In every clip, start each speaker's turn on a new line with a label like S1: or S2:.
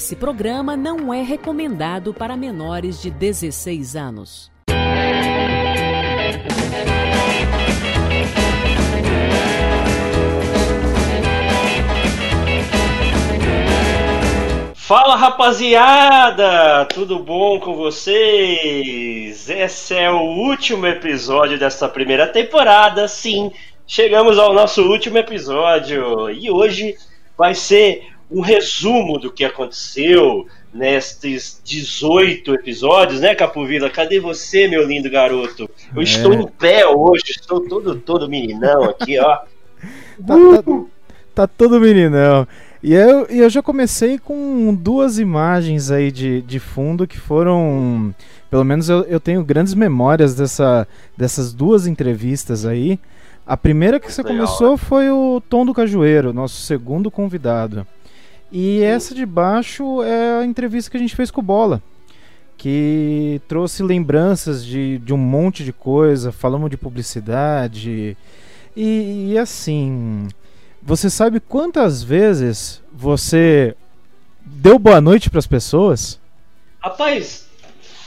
S1: Esse programa não é recomendado para menores de 16 anos.
S2: Fala rapaziada, tudo bom com vocês? Esse é o último episódio dessa primeira temporada, sim. Chegamos ao nosso último episódio e hoje vai ser um resumo do que aconteceu nestes 18 episódios, né, Capovila? Cadê você, meu lindo garoto? Eu é. estou em pé hoje, estou todo, todo meninão aqui, ó.
S3: tá, tá, tá todo meninão. E eu, eu já comecei com duas imagens aí de, de fundo que foram. Pelo menos eu, eu tenho grandes memórias dessa, dessas duas entrevistas aí. A primeira que você começou foi o Tom do Cajueiro, nosso segundo convidado. E essa de baixo é a entrevista que a gente fez com o Bola, que trouxe lembranças de, de um monte de coisa, falamos de publicidade. E, e assim, você sabe quantas vezes você deu boa noite para as pessoas?
S2: Rapaz,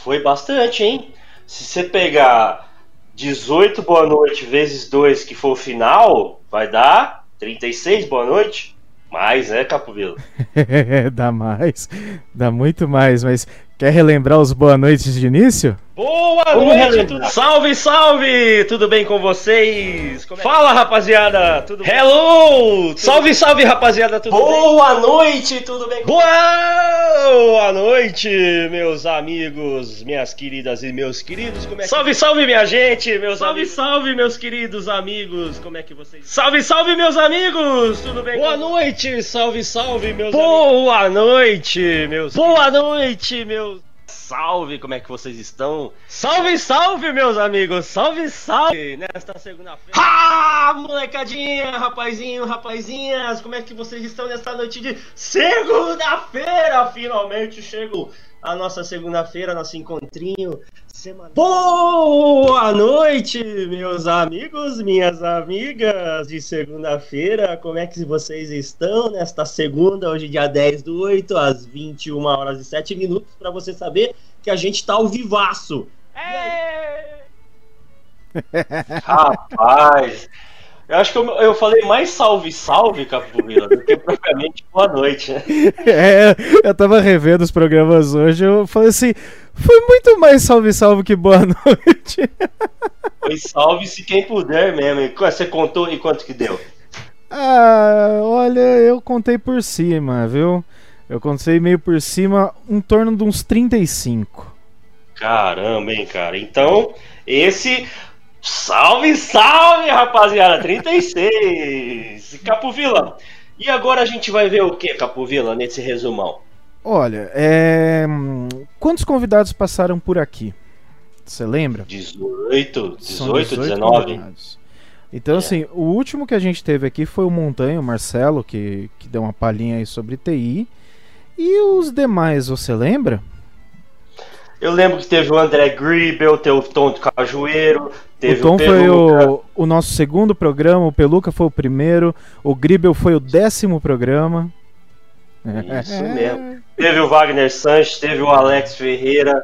S2: foi bastante, hein? Se você pegar 18 boa noite vezes 2, que for o final, vai dar 36 boa noite. Mais, né, Capovila?
S3: dá mais, dá muito mais, mas quer relembrar os boa noites de início?
S2: Boa noite, tudo... salve, salve! Tudo bem com vocês? É... Fala, rapaziada! Tudo Hello! Tudo... Salve, salve, rapaziada! Tudo Boa bem? noite, tudo bem? Boa noite, meus amigos, minhas queridas e meus queridos. Como é que... Salve, salve, minha gente, meus salve, amigos. Salve, meus queridos amigos. Como é que vocês? Salve, salve, meus amigos! Tudo bem? Boa com... noite, salve, salve, meus Boa amigos. noite, meus Boa noite, meus salve, como é que vocês estão? Salve, salve, meus amigos! Salve, salve! Nesta segunda-feira. Ah, molecadinha, rapazinho, rapazinhas, como é que vocês estão nesta noite de segunda-feira? Finalmente chego a nossa segunda-feira, nosso encontrinho semanal. Boa noite, meus amigos, minhas amigas de segunda-feira. Como é que vocês estão nesta segunda, hoje dia 10 do 8, às 21 horas e 7 minutos, para você saber que a gente tá ao vivaço. É... Rapaz, eu acho que eu, eu falei mais salve, salve, Capoeira, do que propriamente boa noite, né?
S3: É, eu tava revendo os programas hoje, eu falei assim, foi muito mais salve, salve que boa noite.
S2: Foi salve se quem puder mesmo. Você contou e quanto que deu?
S3: Ah, olha, eu contei por cima, viu? Eu contei meio por cima, em torno de uns 35.
S2: Caramba, hein, cara. Então, esse Salve, salve, rapaziada! 36! Capovila! E agora a gente vai ver o que, Capovila, nesse resumão?
S3: Olha, é... quantos convidados passaram por aqui? Você lembra?
S2: 18, 18, 18 19. Convidados.
S3: Então, é. assim, o último que a gente teve aqui foi o Montanho, o Marcelo, que, que deu uma palhinha aí sobre TI. E os demais, você lembra?
S2: Eu lembro que teve o André Gribel, teve o Tom de Cajueiro, teve
S3: o Tom o foi o, o, nosso segundo programa, o Peluca foi o primeiro, o Gribel foi o décimo programa.
S2: Isso mesmo. Teve o Wagner Sanches, teve o Alex Ferreira,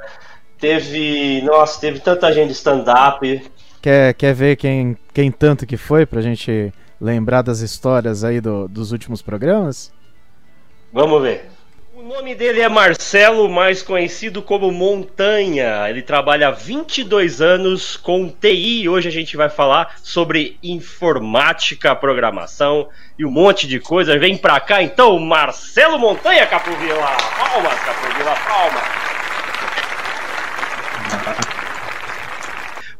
S2: teve. Nossa, teve tanta gente de stand-up.
S3: Quer, quer ver quem, quem tanto que foi pra gente lembrar das histórias aí do, dos últimos programas?
S2: Vamos ver. Nome dele é Marcelo, mais conhecido como Montanha. Ele trabalha há 22 anos com TI. Hoje a gente vai falar sobre informática, programação e um monte de coisa. Vem pra cá então, Marcelo Montanha, Capovila. Palmas, Capovila, palmas.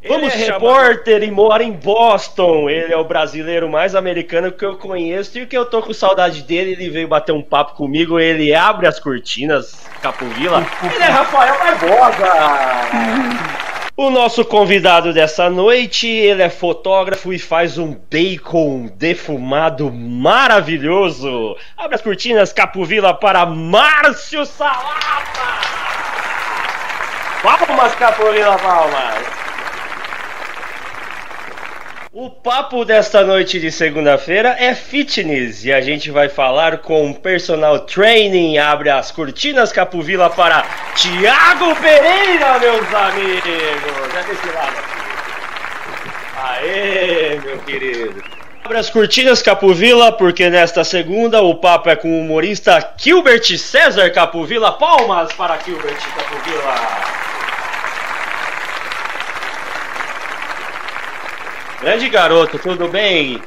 S2: Vamos ele é repórter e mora em Boston. Ele é o brasileiro mais americano que eu conheço e que eu tô com saudade dele. Ele veio bater um papo comigo. Ele abre as cortinas, Capovila. ele é Rafael Barbosa. O nosso convidado dessa noite, ele é fotógrafo e faz um bacon defumado maravilhoso. Abre as cortinas, Capovila, para Márcio Salata. Palmas, Capovila, palmas. O papo desta noite de segunda-feira é fitness e a gente vai falar com personal training. Abre as cortinas Capuvila para Tiago Pereira, meus amigos. É desse lado aqui. Aê, meu querido. Abre as cortinas Capuvila, porque nesta segunda o papo é com o humorista Gilbert César Capuvila. Palmas para Gilbert Capuvila. Grande garoto, tudo bem?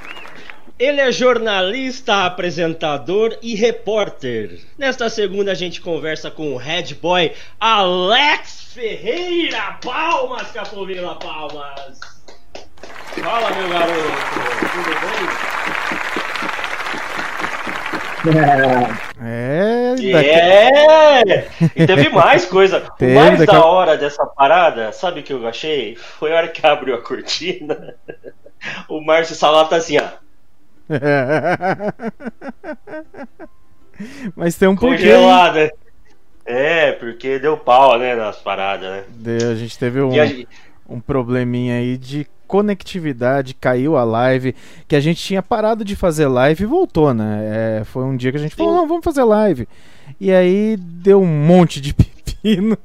S2: Ele é jornalista, apresentador e repórter. Nesta segunda a gente conversa com o head boy Alex Ferreira. Palmas, Capovila, palmas. Fala, meu garoto, tudo
S3: bem? É,
S2: é. E teve mais coisa. o mais da a... hora dessa parada, sabe o que eu achei? Foi a hora que abriu a cortina. O Márcio Salata tá assim, ó.
S3: Mas tem um
S2: Congelada. Porquê. É, porque deu pau, né, nas paradas, né?
S3: Deu, a gente teve um, gente... um probleminha aí de conectividade, caiu a live, que a gente tinha parado de fazer live e voltou, né? É, foi um dia que a gente Sim. falou, não, vamos fazer live. E aí deu um monte de pepino.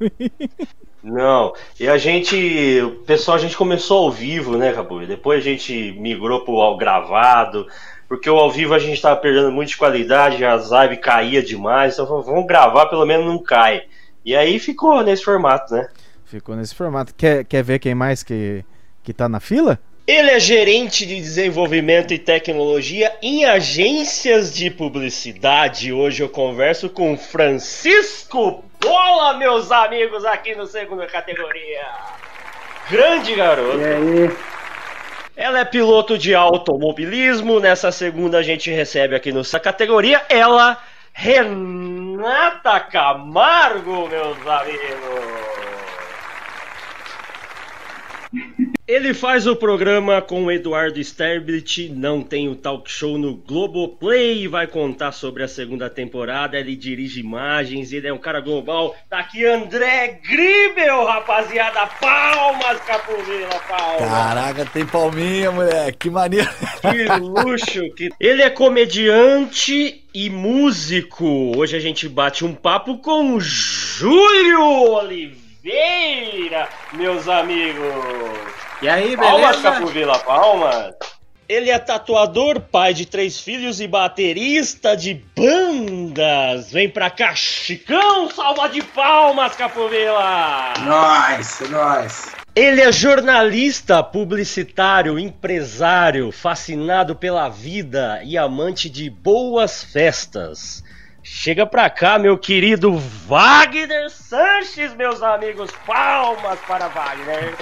S2: Não, e a gente, o pessoal, a gente começou ao vivo, né, Cabu? Depois a gente migrou pro ao gravado, porque o ao vivo a gente estava perdendo muito de qualidade, as lives caía demais, então vamos gravar, pelo menos não cai. E aí ficou nesse formato, né?
S3: Ficou nesse formato. Quer, quer ver quem mais que que está na fila?
S2: Ele é gerente de desenvolvimento e tecnologia em agências de publicidade. Hoje eu converso com Francisco Bola, meus amigos, aqui no segunda categoria. Grande garoto.
S4: E aí?
S2: Ela é piloto de automobilismo. Nessa segunda a gente recebe aqui nessa categoria ela, Renata Camargo, meus amigos. Ele faz o programa com o Eduardo Sterblit, não tem o talk show no Globoplay e vai contar sobre a segunda temporada. Ele dirige imagens, ele é um cara global. Tá aqui André Gribel, rapaziada. Palmas, Capovila, palmas.
S5: Caraca, tem palminha, moleque. Que maneiro.
S2: Que luxo. Que... Ele é comediante e músico. Hoje a gente bate um papo com Júlio Oliveira, meus amigos.
S4: E aí, beleza?
S2: Palmas, Capuvila, palmas. Ele é tatuador, pai de três filhos e baterista de bandas. Vem pra cá, Chicão, salva de palmas, Capovila!
S4: Nós, nós.
S2: Ele é jornalista, publicitário, empresário, fascinado pela vida e amante de boas festas. Chega pra cá, meu querido Wagner Sanches, meus amigos. Palmas para Wagner.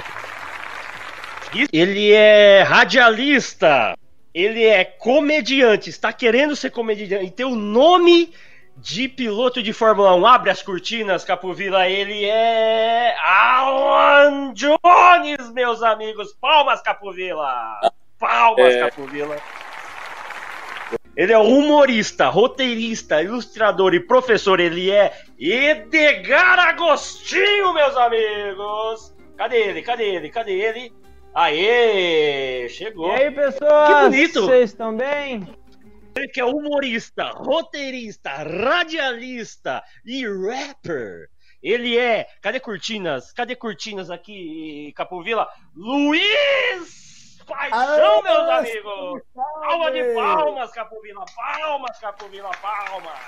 S2: Ele é radialista. Ele é comediante. Está querendo ser comediante. E tem o nome de piloto de Fórmula 1. Abre as cortinas, Capovila. Ele é Alan Jones, meus amigos. Palmas, Capovila. Palmas, é... Capovila. Ele é humorista, roteirista, ilustrador e professor. Ele é Edgar Agostinho, meus amigos. Cadê ele? Cadê ele? Cadê ele? Aê! Chegou!
S4: E aí, pessoal? Que bonito! Vocês estão bem?
S2: Ele que é humorista, roteirista, radialista e rapper. Ele é. Cadê cortinas? Cadê cortinas aqui, Capovila? Luiz Paixão, meus amigos! Palma de palmas, Capovila! Palmas, Capovila! Palmas!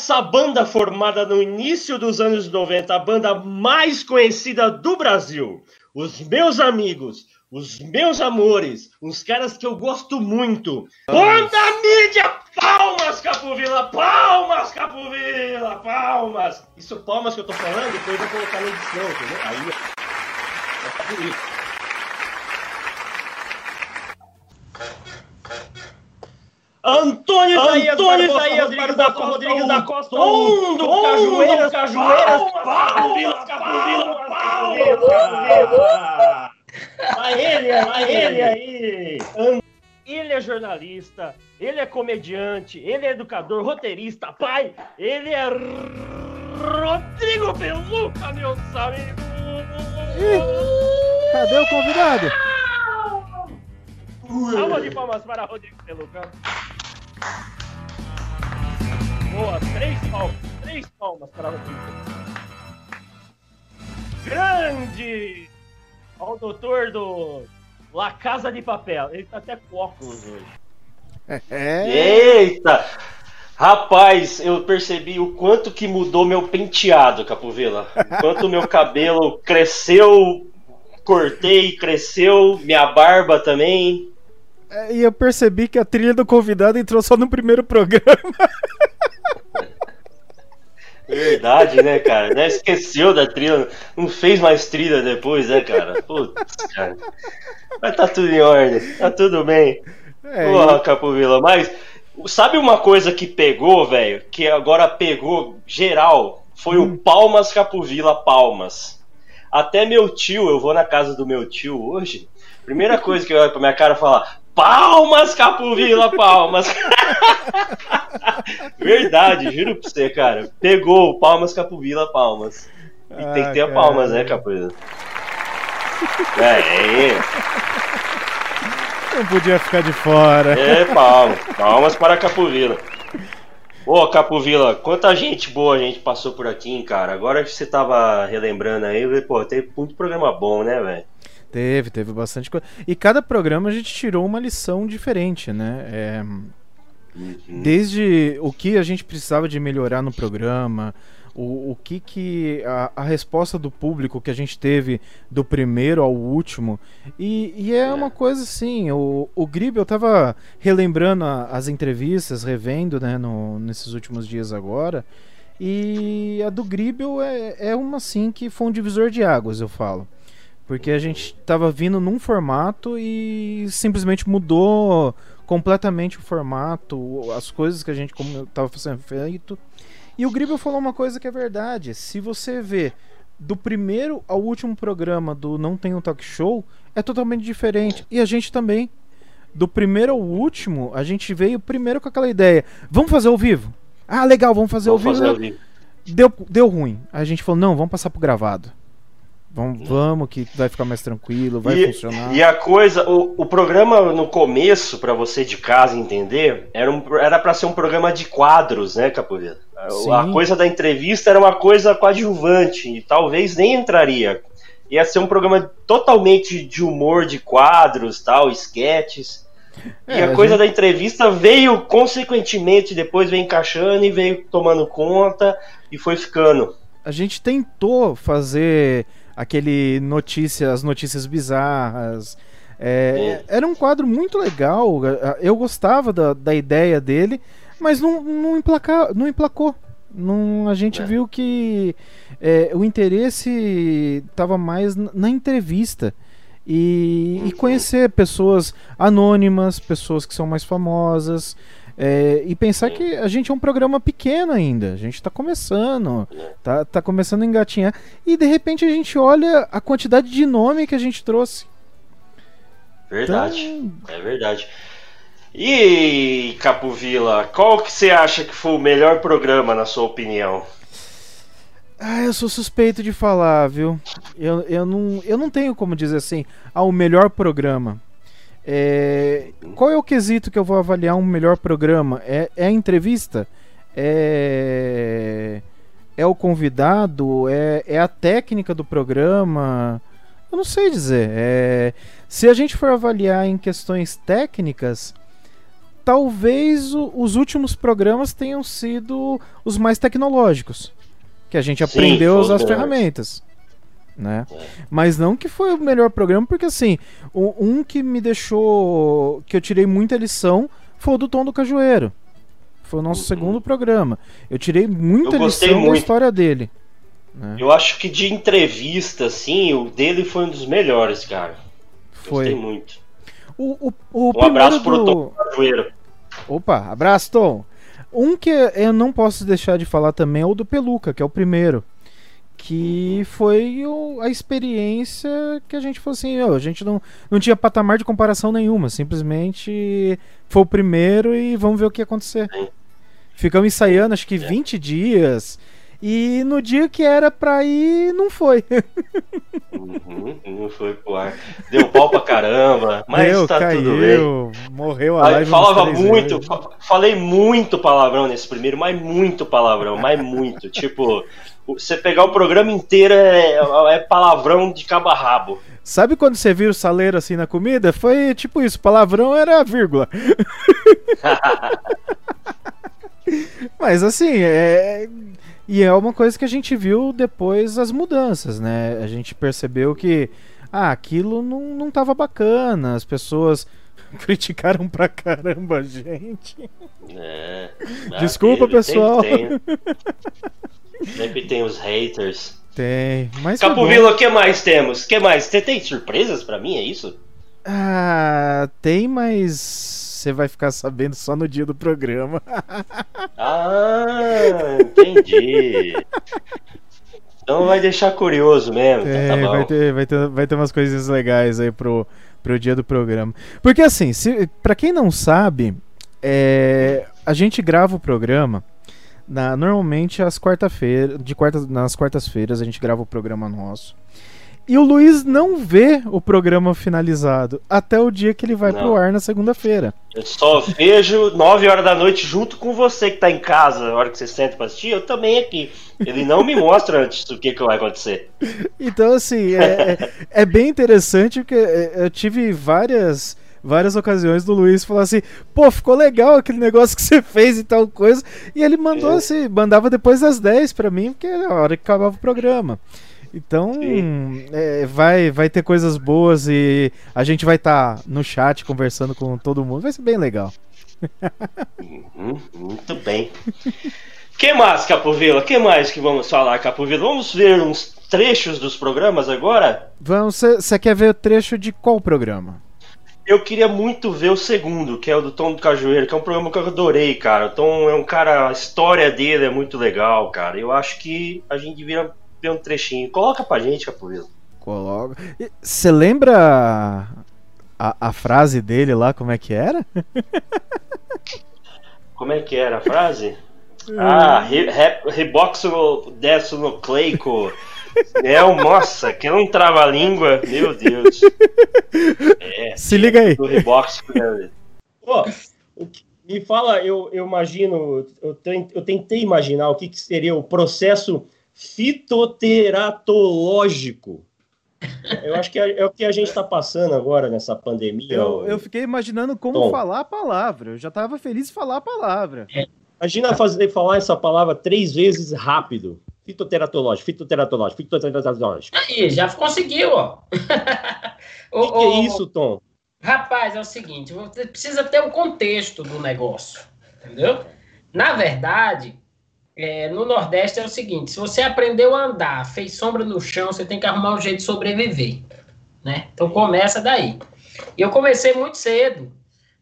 S2: Essa banda formada no início dos anos 90, a banda mais conhecida do Brasil os meus amigos, os meus amores, uns caras que eu gosto muito. Banda mídia! Palmas, Capovila! Palmas, Capovila! Palmas! Isso, palmas que eu tô falando, depois eu vou colocar na edição, entendeu? Aí, ó. Tá bonito. Antônio Antônio Isaías Rodrigues da Costa, Rodrigues da Costa, um do Cajueiras, Cajueiras, Cajueiras, Cajueiras, Vai ele, vai ele aí. Ele é jornalista, ele é comediante, ele é educador, roteirista, pai, ele é Rodrigo Peluca, meus amigos.
S3: Cadê o convidado?
S2: Salva de palmas para Rodrigo Peluca. Boa, três palmas. Três palmas para Rodrigo. Grande! Olha o doutor do La Casa de Papel. Ele tá até com óculos hoje. É. Eita! Rapaz, eu percebi o quanto que mudou meu penteado, Capovila. Quanto meu cabelo cresceu, cortei, cresceu, minha barba também.
S3: É, e eu percebi que a trilha do convidado entrou só no primeiro programa.
S2: Verdade, né, cara? Né? Esqueceu da trilha, não fez mais trilha depois, né, cara? Putz, cara. Mas tá tudo em ordem, tá tudo bem. É, Porra, Capovila, mas sabe uma coisa que pegou, velho? Que agora pegou geral? Foi hum. o Palmas Capovila Palmas. Até meu tio, eu vou na casa do meu tio hoje. Primeira coisa que eu olho pra minha cara é falar: Palmas, Capovila, palmas. Verdade, juro pra você, cara. Pegou, palmas, Capovila, palmas. E ah, tem que ter a palmas, né, Capovila? É, é.
S3: Não podia ficar de fora.
S2: É, palmas. Palmas para Capovila. Ô, Capovila, quanta gente boa a gente passou por aqui, cara. Agora que você tava relembrando aí, pô, tem muito programa bom, né, velho?
S3: Teve, teve bastante coisa. E cada programa a gente tirou uma lição diferente, né? É... Uhum. Desde o que a gente precisava de melhorar no programa, o, o que que a, a, resposta do público que a gente teve do primeiro ao último e, e é, é, uma coisa assim o, o Grib eu tava relembrando a, as entrevistas revendo né no, nesses últimos dias agora e a do Gribel é, é uma assim que foi um divisor de águas eu falo porque a gente estava vindo num formato e simplesmente mudou completamente o formato, as coisas que a gente estava fazendo feito. E o Gribel falou uma coisa que é verdade. Se você vê do primeiro ao último programa do Não Tem um Talk Show, é totalmente diferente. E a gente também. Do primeiro ao último, a gente veio primeiro com aquela ideia: vamos fazer ao vivo? Ah, legal, vamos fazer, vamos ao, vivo. fazer ao vivo. Deu, deu ruim. A gente falou: não, vamos passar pro gravado. Vamos, vamos que vai ficar mais tranquilo, vai e, funcionar.
S2: E a coisa, o, o programa no começo, para você de casa entender, era um, era para ser um programa de quadros, né, Capoeira? A coisa da entrevista era uma coisa coadjuvante e talvez nem entraria. Ia ser um programa totalmente de humor de quadros, tal, esquetes. É, e a, a coisa gente... da entrevista veio consequentemente, depois veio encaixando e veio tomando conta e foi ficando.
S3: A gente tentou fazer aquele notícia, as notícias bizarras. É, era um quadro muito legal. Eu gostava da, da ideia dele, mas não, não, emplaca, não emplacou. Não, a gente é. viu que é, o interesse estava mais na entrevista. E, e, uhum. conhecer pessoas anônimas, pessoas que são mais famosas, é, e pensar que a gente é um programa pequeno ainda, a gente está começando, tá, tá começando a engatinhar, e de repente a gente olha a quantidade de nome que a gente trouxe.
S2: Verdade, então... é verdade. E Capovila, qual que você acha que foi o melhor programa na sua opinião?
S3: Ah, eu sou suspeito de falar, viu? Eu, eu, não, eu não tenho como dizer assim, ah, o melhor programa. É, qual é o quesito que eu vou avaliar um melhor programa? É, é a entrevista? É, é o convidado? É, é a técnica do programa? Eu não sei dizer. É, se a gente for avaliar em questões técnicas, talvez o, os últimos programas tenham sido os mais tecnológicos. Que a gente aprendeu Sim, as ferramentas né? Mas não que foi o melhor programa, porque assim, um que me deixou. que eu tirei muita lição foi o do Tom do Cajueiro. Foi o nosso uhum. segundo programa. Eu tirei muita eu lição muito. da história dele.
S2: Né? Eu acho que de entrevista, assim, o dele foi um dos melhores, cara.
S3: Foi.
S2: Gostei muito.
S3: O, o, o um abraço pro do... Tom Cajueiro. Opa, abraço, Tom. Um que eu não posso deixar de falar também é o do Peluca, que é o primeiro que foi o, a experiência que a gente falou assim, oh, a gente não, não tinha patamar de comparação nenhuma, simplesmente foi o primeiro e vamos ver o que ia acontecer. Ficamos ensaiando acho que 20 dias E no dia que era pra ir, não foi.
S2: Uhum, não foi pro ar. Deu pau pra caramba, mas Deu, tá caiu, tudo bem.
S3: Morreu a live.
S2: Falava muito, fa falei muito palavrão nesse primeiro, mas muito palavrão, mas muito. tipo, você pegar o programa inteiro é, é palavrão de cabo a rabo.
S3: Sabe quando você viu o saleiro assim na comida? Foi tipo isso, palavrão era vírgula. Mas assim, é. E é uma coisa que a gente viu depois as mudanças, né? A gente percebeu que ah, aquilo não, não tava bacana, as pessoas criticaram pra caramba a gente. É, Desculpa, pessoal. Tem, tem.
S2: Sempre tem os haters.
S3: Tem, mas.
S2: Capovila, o que mais temos? O que mais? Você tem surpresas para mim, é isso?
S3: Ah, tem, mas você vai ficar sabendo só no dia do programa.
S2: Ah, entendi. Então vai deixar curioso mesmo. Tá, tá
S3: vai, ter, vai, ter, vai ter umas coisas legais aí pro, pro dia do programa. Porque assim, se, pra quem não sabe, é, a gente grava o programa na, normalmente às quarta-feira, de quarta, nas quartas-feiras a gente grava o programa nosso. E o Luiz não vê o programa finalizado até o dia que ele vai não. pro ar na segunda-feira.
S2: Eu só vejo 9 horas da noite junto com você que tá em casa, a hora que você senta pra assistir, eu também aqui. Ele não me mostra antes do que, que vai acontecer.
S3: Então, assim, é, é, é bem interessante porque é, eu tive várias várias ocasiões do Luiz falar assim: pô, ficou legal aquele negócio que você fez e tal coisa. E ele mandou é. assim, mandava depois das 10 para mim, porque era a hora que acabava o programa. Então, é, vai, vai ter coisas boas e a gente vai estar tá no chat conversando com todo mundo. Vai ser bem legal.
S2: Uhum, muito bem. que mais, Capovila? que mais que vamos falar, Capovila? Vamos ver uns trechos dos programas agora?
S3: Vamos. Você quer ver o trecho de qual programa?
S2: Eu queria muito ver o segundo, que é o do Tom do Cajueiro, que é um programa que eu adorei, cara. O Tom é um cara, a história dele é muito legal, cara. Eu acho que a gente devia ver um trechinho. Coloca pra gente, Capovila.
S3: Coloca. Você lembra a, a frase dele lá, como é que era?
S2: como é que era a frase? Ah, re, re, reboxo desonocleico. É, nossa, que não trava a língua, meu Deus.
S3: É, Se liga aí. Do rebox.
S2: Pô, me fala, eu, eu imagino, eu, eu tentei imaginar o que, que seria o processo fitoteratológico. Eu acho que é, é o que a gente está passando agora nessa pandemia.
S3: Eu, eu fiquei imaginando como Tom. falar a palavra. Eu já estava feliz de falar a palavra.
S2: É. Imagina fazer, falar essa palavra três vezes rápido. Fitoteratológico, fitoteratológico, fitoteratológico.
S6: Aí, já conseguiu, ó.
S2: O que, que é isso, Tom?
S6: Rapaz, é o seguinte, você precisa ter o um contexto do negócio, entendeu? Na verdade, é, no Nordeste é o seguinte, se você aprendeu a andar, fez sombra no chão, você tem que arrumar um jeito de sobreviver, né? Então começa daí. E eu comecei muito cedo.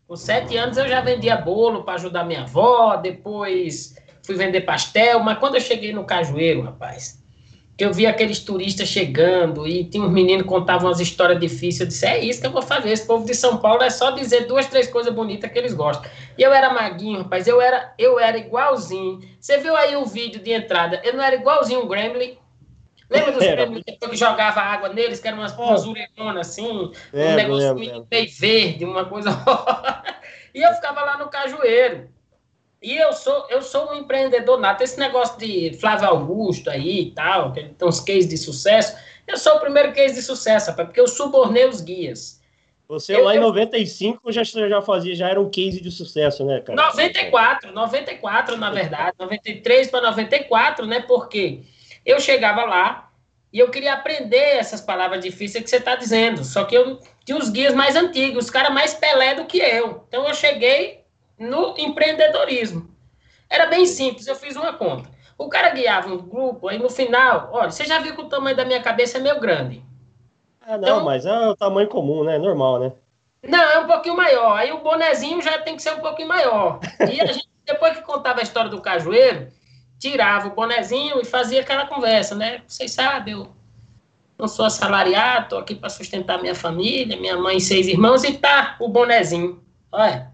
S6: Com sete anos eu já vendia bolo para ajudar minha avó, depois fui vender pastel, mas quando eu cheguei no Cajueiro, rapaz, que eu vi aqueles turistas chegando e tinha uns meninos que contavam umas histórias difíceis, eu disse, é isso que eu vou fazer, esse povo de São Paulo é só dizer duas, três coisas bonitas que eles gostam. E eu era maguinho, rapaz, eu era, eu era igualzinho. Você viu aí o vídeo de entrada, eu não era igualzinho o Gremlin, Lembra dos Gremlin que jogava água neles, que eram umas, umas assim, é, um negócio meio verde, uma coisa... e eu ficava lá no Cajueiro. E eu sou, eu sou um empreendedor nato. Esse negócio de Flávio Augusto aí e tal, que tem uns cases de sucesso. Eu sou o primeiro case de sucesso, rapaz, porque eu subornei os guias.
S2: Você eu, lá em 95 já, já fazia, já era um case de sucesso, né, cara?
S6: 94, 94, na verdade, 93 para 94, né? Porque eu chegava lá e eu queria aprender essas palavras difíceis que você está dizendo. Só que eu tinha os guias mais antigos, os caras mais pelé do que eu. Então eu cheguei no empreendedorismo. Era bem simples, eu fiz uma conta. O cara guiava um grupo, aí no final, olha, você já viu que o tamanho da minha cabeça é meio grande.
S2: Ah, não, então, mas é o tamanho comum, né? Normal, né?
S6: Não, é um pouquinho maior. Aí o bonezinho já tem que ser um pouquinho maior. E a gente, depois que contava a história do cajueiro, tirava o bonezinho e fazia aquela conversa, né? Vocês sabem, eu não sou assalariado, tô aqui para sustentar minha família, minha mãe e seis irmãos, e tá o bonezinho. Olha.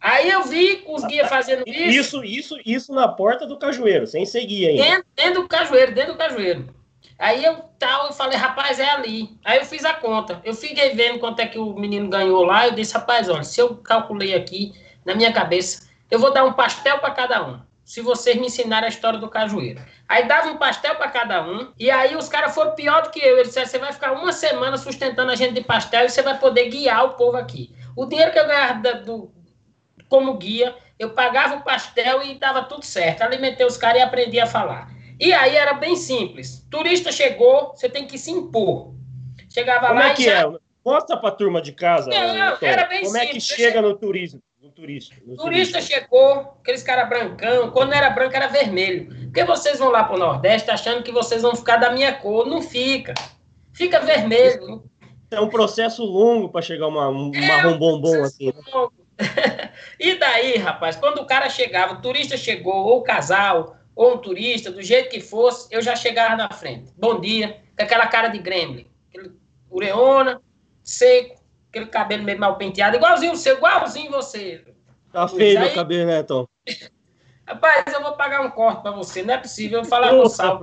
S6: Aí eu vi os guias fazendo
S2: isso. Isso, isso, isso na porta do cajueiro, sem seguir ainda.
S6: Dentro, dentro do cajueiro, dentro do cajueiro. Aí eu tal, eu falei, rapaz, é ali. Aí eu fiz a conta. Eu fiquei vendo quanto é que o menino ganhou lá. Eu disse, rapaz, olha, se eu calculei aqui na minha cabeça, eu vou dar um pastel para cada um. Se vocês me ensinarem a história do cajueiro. Aí dava um pastel para cada um. E aí os caras foram pior do que eu. Eles disseram: você vai ficar uma semana sustentando a gente de pastel e você vai poder guiar o povo aqui. O dinheiro que eu ganhava do, como guia, eu pagava o pastel e estava tudo certo. Alimentei os caras e aprendi a falar. E aí era bem simples. Turista chegou, você tem que se impor. Chegava
S2: Como
S6: lá
S2: é que já... é? Mostra para a turma de casa.
S6: Não, era bem
S2: Como
S6: simples.
S2: é que chega no turismo? No turista,
S6: no turista chegou, aqueles caras brancão, quando era branco era vermelho. Porque vocês vão lá para o Nordeste achando que vocês vão ficar da minha cor. Não fica. Fica vermelho.
S2: É um processo longo para chegar uma, um é marrom bombom assim. Longo.
S6: e daí, rapaz, quando o cara chegava, o turista chegou, ou o casal, ou um turista, do jeito que fosse, eu já chegava na frente. Bom dia, com aquela cara de gremlin, aquele ureona, seco, aquele cabelo meio mal penteado, igualzinho o seu, igualzinho você.
S2: Tá feio meu cabelo, né, Tom?
S6: Rapaz, eu vou pagar um corte pra você, não é possível eu falar com o Sal.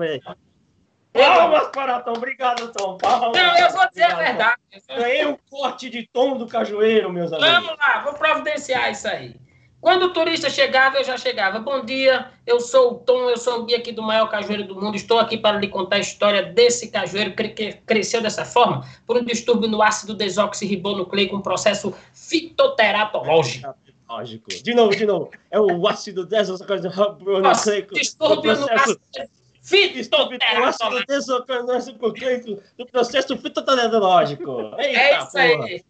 S2: Palmas para Tom, obrigado, Tom. Palmas.
S6: Não, eu vou dizer obrigado, a verdade.
S2: Ganhei um corte de tom do cajueiro, meus amigos.
S6: Vamos lá, vou providenciar isso aí. Quando o turista chegava, eu já chegava. Bom dia, eu sou o Tom, eu sou o guia aqui do maior cajueiro do mundo. Estou aqui para lhe contar a história desse cajueiro que cresceu dessa forma por um distúrbio no ácido desoxirribonucleico, um processo fitoteratológico.
S2: Lógico. De novo, de novo. É o ácido desoxirribonucleico.
S6: Distúrbio no ácido
S2: fitoteratológico. do processo fitoteratológico. Eita, é isso aí.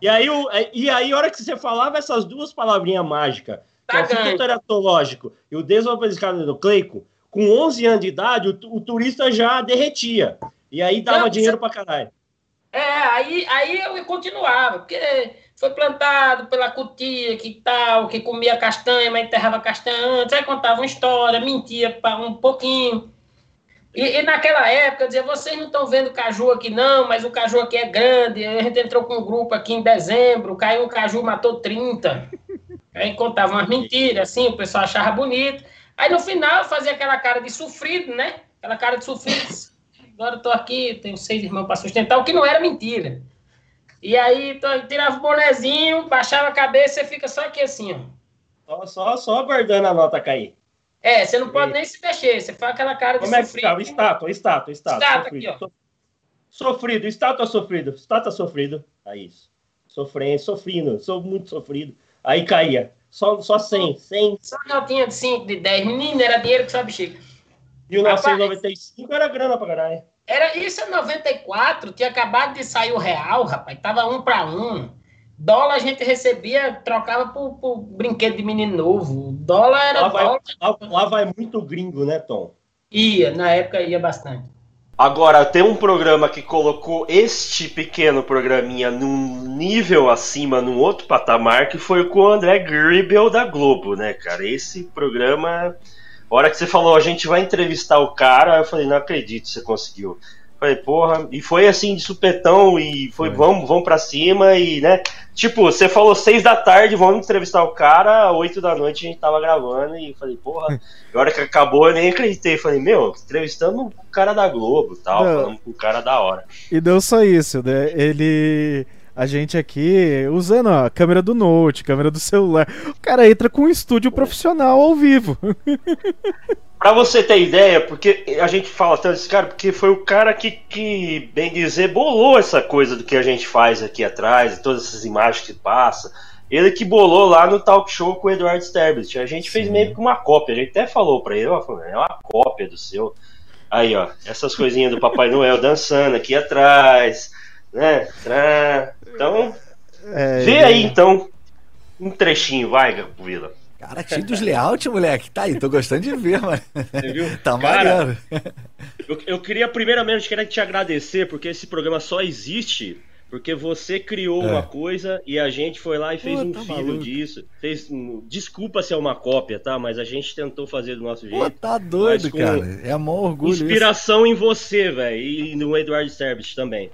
S2: E aí, o, e aí, a hora que você falava essas duas palavrinhas mágicas, tá que é o fitoteratológico e o com 11 anos de idade, o, o, turista já derretia. E aí dava Não, dinheiro você... pra caralho.
S6: É, aí, aí eu continuava, porque foi plantado pela cutia que tal, que comia castanha, mas enterrava castanha antes, aí contava uma história, mentia um pouquinho. E, e, naquela época, dizia, vocês não estão vendo caju aqui não, mas o caju aqui é grande. A gente entrou com um grupo aqui em dezembro, caiu um caju, matou 30. Aí contava umas mentiras, assim, o pessoal achava bonito. Aí no final fazia aquela cara de sofrido, né? Aquela cara de sofrido. Agora eu tô aqui, tenho seis irmãos para sustentar, o que não era mentira. E aí tô, tirava o bonezinho, baixava a cabeça e fica só aqui assim,
S2: ó. Só, só, só aguardando a nota cair.
S6: É, você não pode nem se mexer, você faz aquela cara de
S2: Como sofrido. Como é que está? Estátua, estátua, estátua. Estátua aqui, ó. Sofrido, estátua sofrido, estátua sofrido. Aí, isso. Sofrendo, sofrendo, sou muito sofrido. Aí caía. Só, só 100, 100.
S6: Só notinha de 5, de 10. Menino, era dinheiro que sabe chico.
S2: 1995 era grana pra caralho.
S6: Era isso em 94, tinha acabado de sair o real, rapaz. Tava um para um. Dólar a gente recebia, trocava por, por brinquedo de menino novo. Dólar era
S2: lá
S6: dólar.
S2: Vai, lá, lá vai muito gringo, né, Tom?
S6: Ia, na época ia bastante.
S2: Agora, tem um programa que colocou este pequeno programinha num nível acima, num outro patamar, que foi com o André Gribel da Globo, né, cara? Esse programa. A hora que você falou, a gente vai entrevistar o cara, eu falei, não acredito que você conseguiu. Falei, porra, e foi assim de supetão, e foi, foi. vamos, vamos pra cima, e, né? Tipo, você falou seis da tarde, vamos entrevistar o cara, oito da noite a gente tava gravando, e falei, porra, a hora que acabou eu nem acreditei. Falei, meu, entrevistando o cara da Globo tal, Não. falando com o cara da hora.
S3: E não só isso, né? Ele a gente aqui usando a câmera do Note, câmera do celular. O cara entra com um estúdio profissional ao vivo.
S2: Pra você ter ideia, porque a gente fala tanto desse cara, porque foi o cara que, que, bem dizer, bolou essa coisa do que a gente faz aqui atrás, todas essas imagens que passa. Ele que bolou lá no talk show com o Eduardo Sterblit. A gente Sim. fez meio que uma cópia. A gente até falou pra ele, ó, é uma cópia do seu. Aí, ó, essas coisinhas do Papai Noel dançando aqui atrás, né? Então, é, vê aí então um trechinho, vai, Vila.
S5: Cara, cheio dos layout, moleque. Tá aí, tô gostando de ver, mano. Você viu? tá
S2: maneiro. Eu, eu queria primeiramente queria te agradecer, porque esse programa só existe porque você criou é. uma coisa e a gente foi lá e fez Pô, um tá filho maluco. disso. Fez, desculpa se é uma cópia, tá? Mas a gente tentou fazer do nosso jeito. Pô,
S5: tá doido, cara. É maior orgulho.
S2: Inspiração isso. em você, velho. E no Eduardo Sterbich também.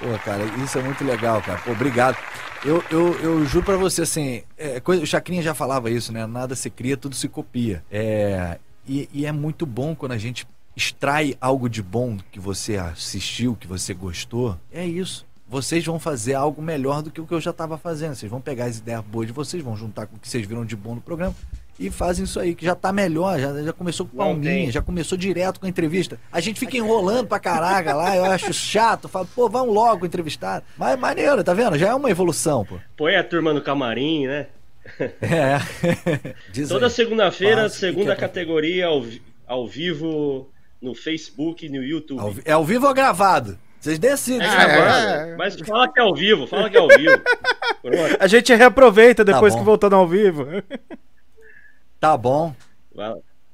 S5: Pô, cara, isso é muito legal, cara. Pô, obrigado. Eu, eu, eu juro pra você, assim, é, coisa, o Chacrinha já falava isso, né? Nada se cria, tudo se copia. É, e, e é muito bom quando a gente extrai algo de bom que você assistiu, que você gostou. É isso vocês vão fazer algo melhor do que o que eu já estava fazendo. Vocês vão pegar as ideias boas de vocês, vão juntar com o que vocês viram de bom no programa e fazem isso aí, que já está melhor, já, já começou com palminha, já começou direto com a entrevista. A gente fica enrolando pra caraca lá, eu acho chato, falo, pô, vamos logo entrevistar. Mas é maneiro, tá vendo? Já é uma evolução, pô.
S2: Põe a turma no camarim, né?
S5: É.
S2: Toda segunda-feira, segunda categoria ao, ao vivo no Facebook e no YouTube.
S5: É ao vivo ou gravado? Vocês decidem. É,
S2: é, mas fala que é ao vivo, fala que é ao vivo.
S3: A gente reaproveita depois tá que voltando ao vivo.
S5: Tá bom.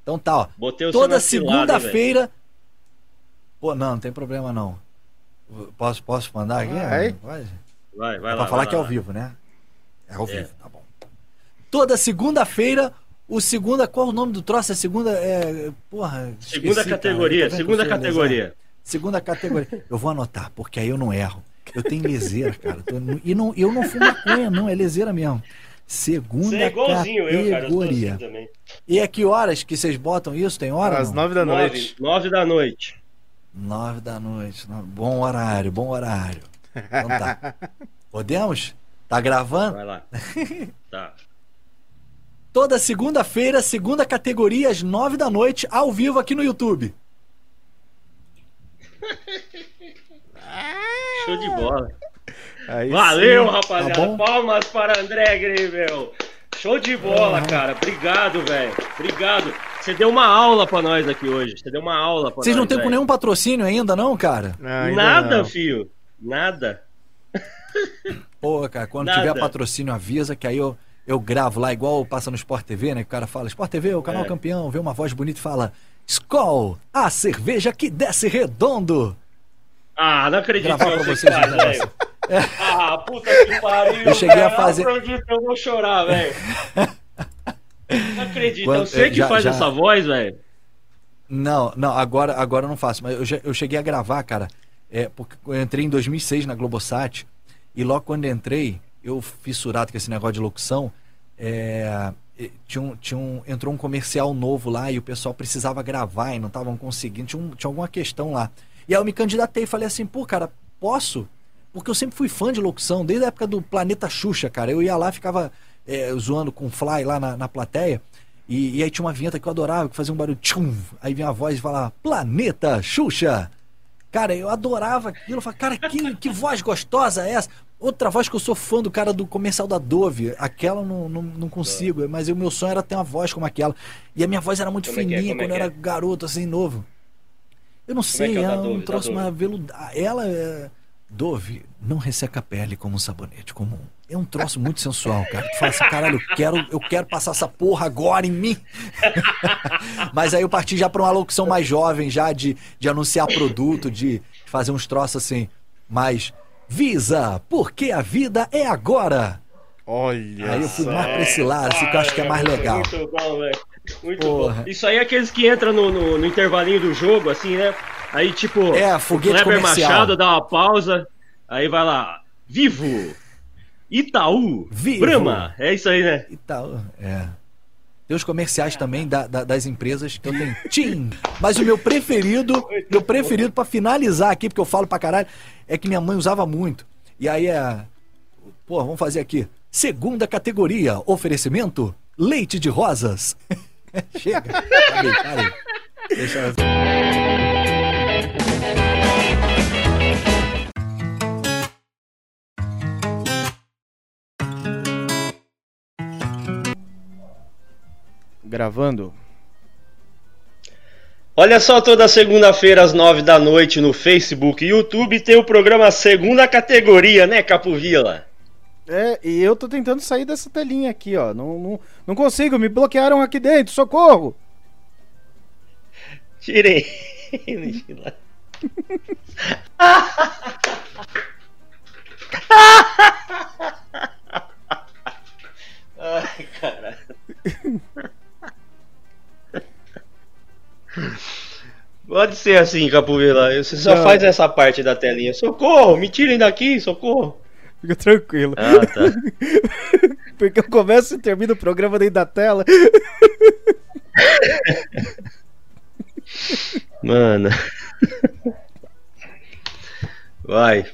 S5: Então tá, ó. Toda segunda-feira. Pô, não, não tem problema não. Posso, posso mandar aqui?
S2: Vai, vai, vai, é lá.
S5: Pra falar
S2: vai
S5: que é ao vivo, né? É ao é. vivo, tá bom. Toda segunda-feira, o segunda. Qual o nome do troço? É segunda. É, porra.
S2: Segunda esqueci, categoria, segunda categoria.
S5: Segunda categoria. Eu vou anotar, porque aí eu não erro. Eu tenho leseira, cara. E não, eu não fumo maconha, não, é leseira mesmo. Segunda Você é categoria. Eu, cara, assim. E a que horas que vocês botam isso? Tem hora?
S3: Às nove da noite.
S2: Nove, da noite.
S5: Nove da noite. Bom horário, bom horário. Então tá. Podemos? Tá gravando?
S2: Vai lá. Tá.
S5: Toda segunda-feira, segunda categoria, às nove da noite, ao vivo aqui no YouTube.
S2: Show de bola. Aí Valeu, sim. rapaziada. Tá Palmas para André Gribel. Show de bola, cara. Obrigado, velho. Obrigado. Você deu uma aula pra nós aqui hoje. Você deu uma aula pra
S5: Vocês
S2: nós.
S5: não tem com nenhum patrocínio ainda, não, cara?
S2: Não, Nada, não. filho. Nada.
S5: Pô, cara, quando Nada. tiver patrocínio, avisa que aí eu, eu gravo lá, igual passa no Sport TV, né? Que o cara fala, Sport TV, o canal é. campeão, vê uma voz bonita e fala. Skol, a cerveja que desce redondo.
S2: Ah, não acredito Gravar pra vocês velho. Ah, puta que pariu.
S5: Eu cheguei véio. a fazer.
S2: Eu vou chorar, velho. Não acredito, Quando, eu sei que já, faz já... essa voz, velho.
S5: Não, não, agora, agora eu não faço, mas eu, já, eu cheguei a gravar, cara, é, porque eu entrei em 2006 na Globosat e logo quando entrei, eu fissurado com esse negócio de locução, é, tinha um, tinha um, entrou um comercial novo lá e o pessoal precisava gravar e não estavam conseguindo, tinha, um, tinha alguma questão lá. E aí eu me candidatei e falei assim, pô, cara, posso? Porque eu sempre fui fã de locução, desde a época do Planeta Xuxa, cara. Eu ia lá, ficava é, zoando com o Fly lá na, na plateia. E, e, aí tinha uma vinheta que eu adorava, que fazia um barulho, tchum, aí vinha a voz e falava, Planeta Xuxa! Cara, eu adorava aquilo. Eu falava, cara, que, que voz gostosa é essa? Outra voz que eu sou fã do cara do comercial da Dove. Aquela não, não, não consigo, mas o meu sonho era ter uma voz como aquela. E a minha voz era muito como fininha é, é quando é eu era é? garoto, assim, novo. Eu não como sei, é, é ela um troço mais veludado. Ela é. Dove não resseca a pele como um sabonete comum. É um troço muito sensual, cara. Tu fala assim, caralho, eu quero, eu quero passar essa porra agora em mim. Mas aí eu parti já pra uma locução mais jovem, já de, de anunciar produto, de fazer uns troços assim, mais Visa, porque a vida é agora.
S3: Olha
S5: Aí eu fui mais pra esse lado, assim, que eu acho que é mais legal.
S2: Muito bom, velho. Muito Porra. bom. Isso aí é aqueles que entram no, no, no, intervalinho do jogo, assim, né? Aí, tipo,
S5: é, foguete o Kleber comercial. Machado
S2: dá uma pausa, aí vai lá, Vivo, Itaú, Vivo. Brahma, é isso aí, né?
S5: Itaú, é. Tem os comerciais também da, da, das empresas que eu tenho. Tim! Mas o meu preferido, meu preferido para finalizar aqui, porque eu falo pra caralho, é que minha mãe usava muito. E aí é. Pô, vamos fazer aqui. Segunda categoria: oferecimento: leite de rosas. Chega. Parei, parei. Deixa eu...
S3: Gravando.
S2: Olha só, toda segunda-feira às nove da noite no Facebook e YouTube tem o programa Segunda Categoria, né, Capovila?
S3: É, e eu tô tentando sair dessa telinha aqui, ó. Não, não, não consigo, me bloquearam aqui dentro, socorro!
S2: Tirei. Ai, caralho. Pode ser assim, Capovilla. Você só não. faz essa parte da telinha. Socorro, me tirem daqui, socorro.
S3: Fica tranquilo. Ah, tá. Porque eu começo e termino o programa dentro da tela.
S2: Mano. Vai.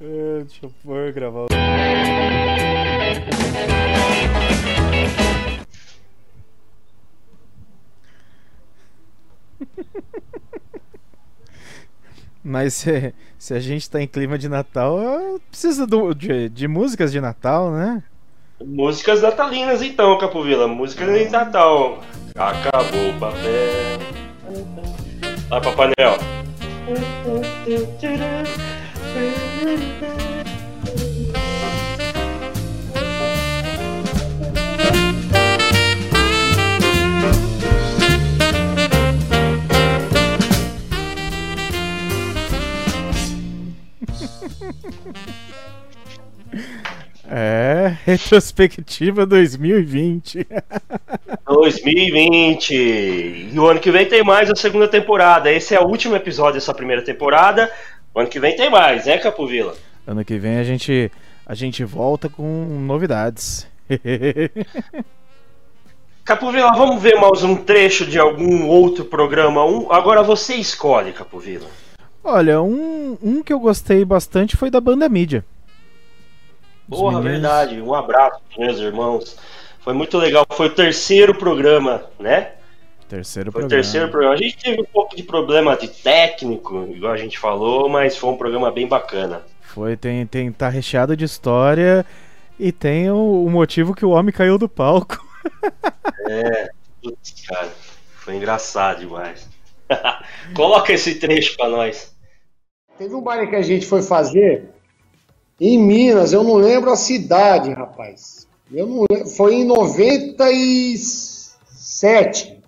S3: É, deixa eu pôr gravar. Mas se, se a gente tá em clima de Natal, precisa do, de, de músicas de Natal, né?
S2: Músicas natalinas então, Capovila. Músicas de Natal. Acabou o papel. Vai, Papai Noel.
S3: É, retrospectiva 2020.
S2: 2020. E o ano que vem tem mais a segunda temporada. Esse é o último episódio dessa primeira temporada. O ano que vem tem mais, né, Capovila?
S3: Ano que vem a gente a gente volta com novidades.
S2: Capovila, vamos ver mais um trecho de algum outro programa. Um, agora você escolhe, Capovila.
S3: Olha, um, um que eu gostei bastante foi da banda mídia.
S2: Porra, verdade. Um abraço, meus irmãos. Foi muito legal. Foi o terceiro programa, né?
S3: Terceiro
S2: foi
S3: programa.
S2: o terceiro programa. A gente teve um pouco de problema de técnico, igual a gente falou, mas foi um programa bem bacana.
S3: Foi, tem, tem, tá recheado de história e tem o, o motivo que o homem caiu do palco.
S2: é, putz, cara, foi engraçado demais. Coloca esse trecho pra nós.
S7: Teve um baile que a gente foi fazer em Minas, eu não lembro a cidade, rapaz. Eu não lembro, foi em 97.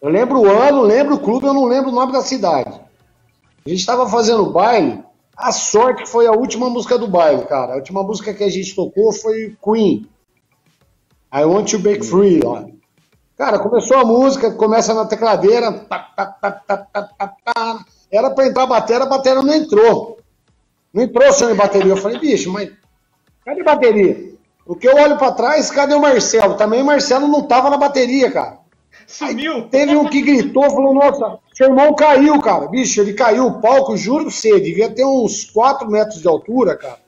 S7: Eu lembro o ano, lembro o clube, eu não lembro o nome da cidade. A gente estava fazendo baile. A sorte foi a última música do baile, cara. A última música que a gente tocou foi Queen. I Want to Break Free, ó. Cara, começou a música, começa na tecladeira. Tá, tá, tá, Era para entrar a bateria, a bateria não entrou. Não entrou som em bateria. Eu falei, bicho, mas cadê bateria? O que eu olho para trás, cadê o Marcelo? Também o Marcelo não tava na bateria, cara.
S2: Sumiu. Aí
S7: teve um que gritou, falou, nossa, seu irmão caiu, cara. Bicho, ele caiu o palco, juro pra você, devia ter uns 4 metros de altura, cara.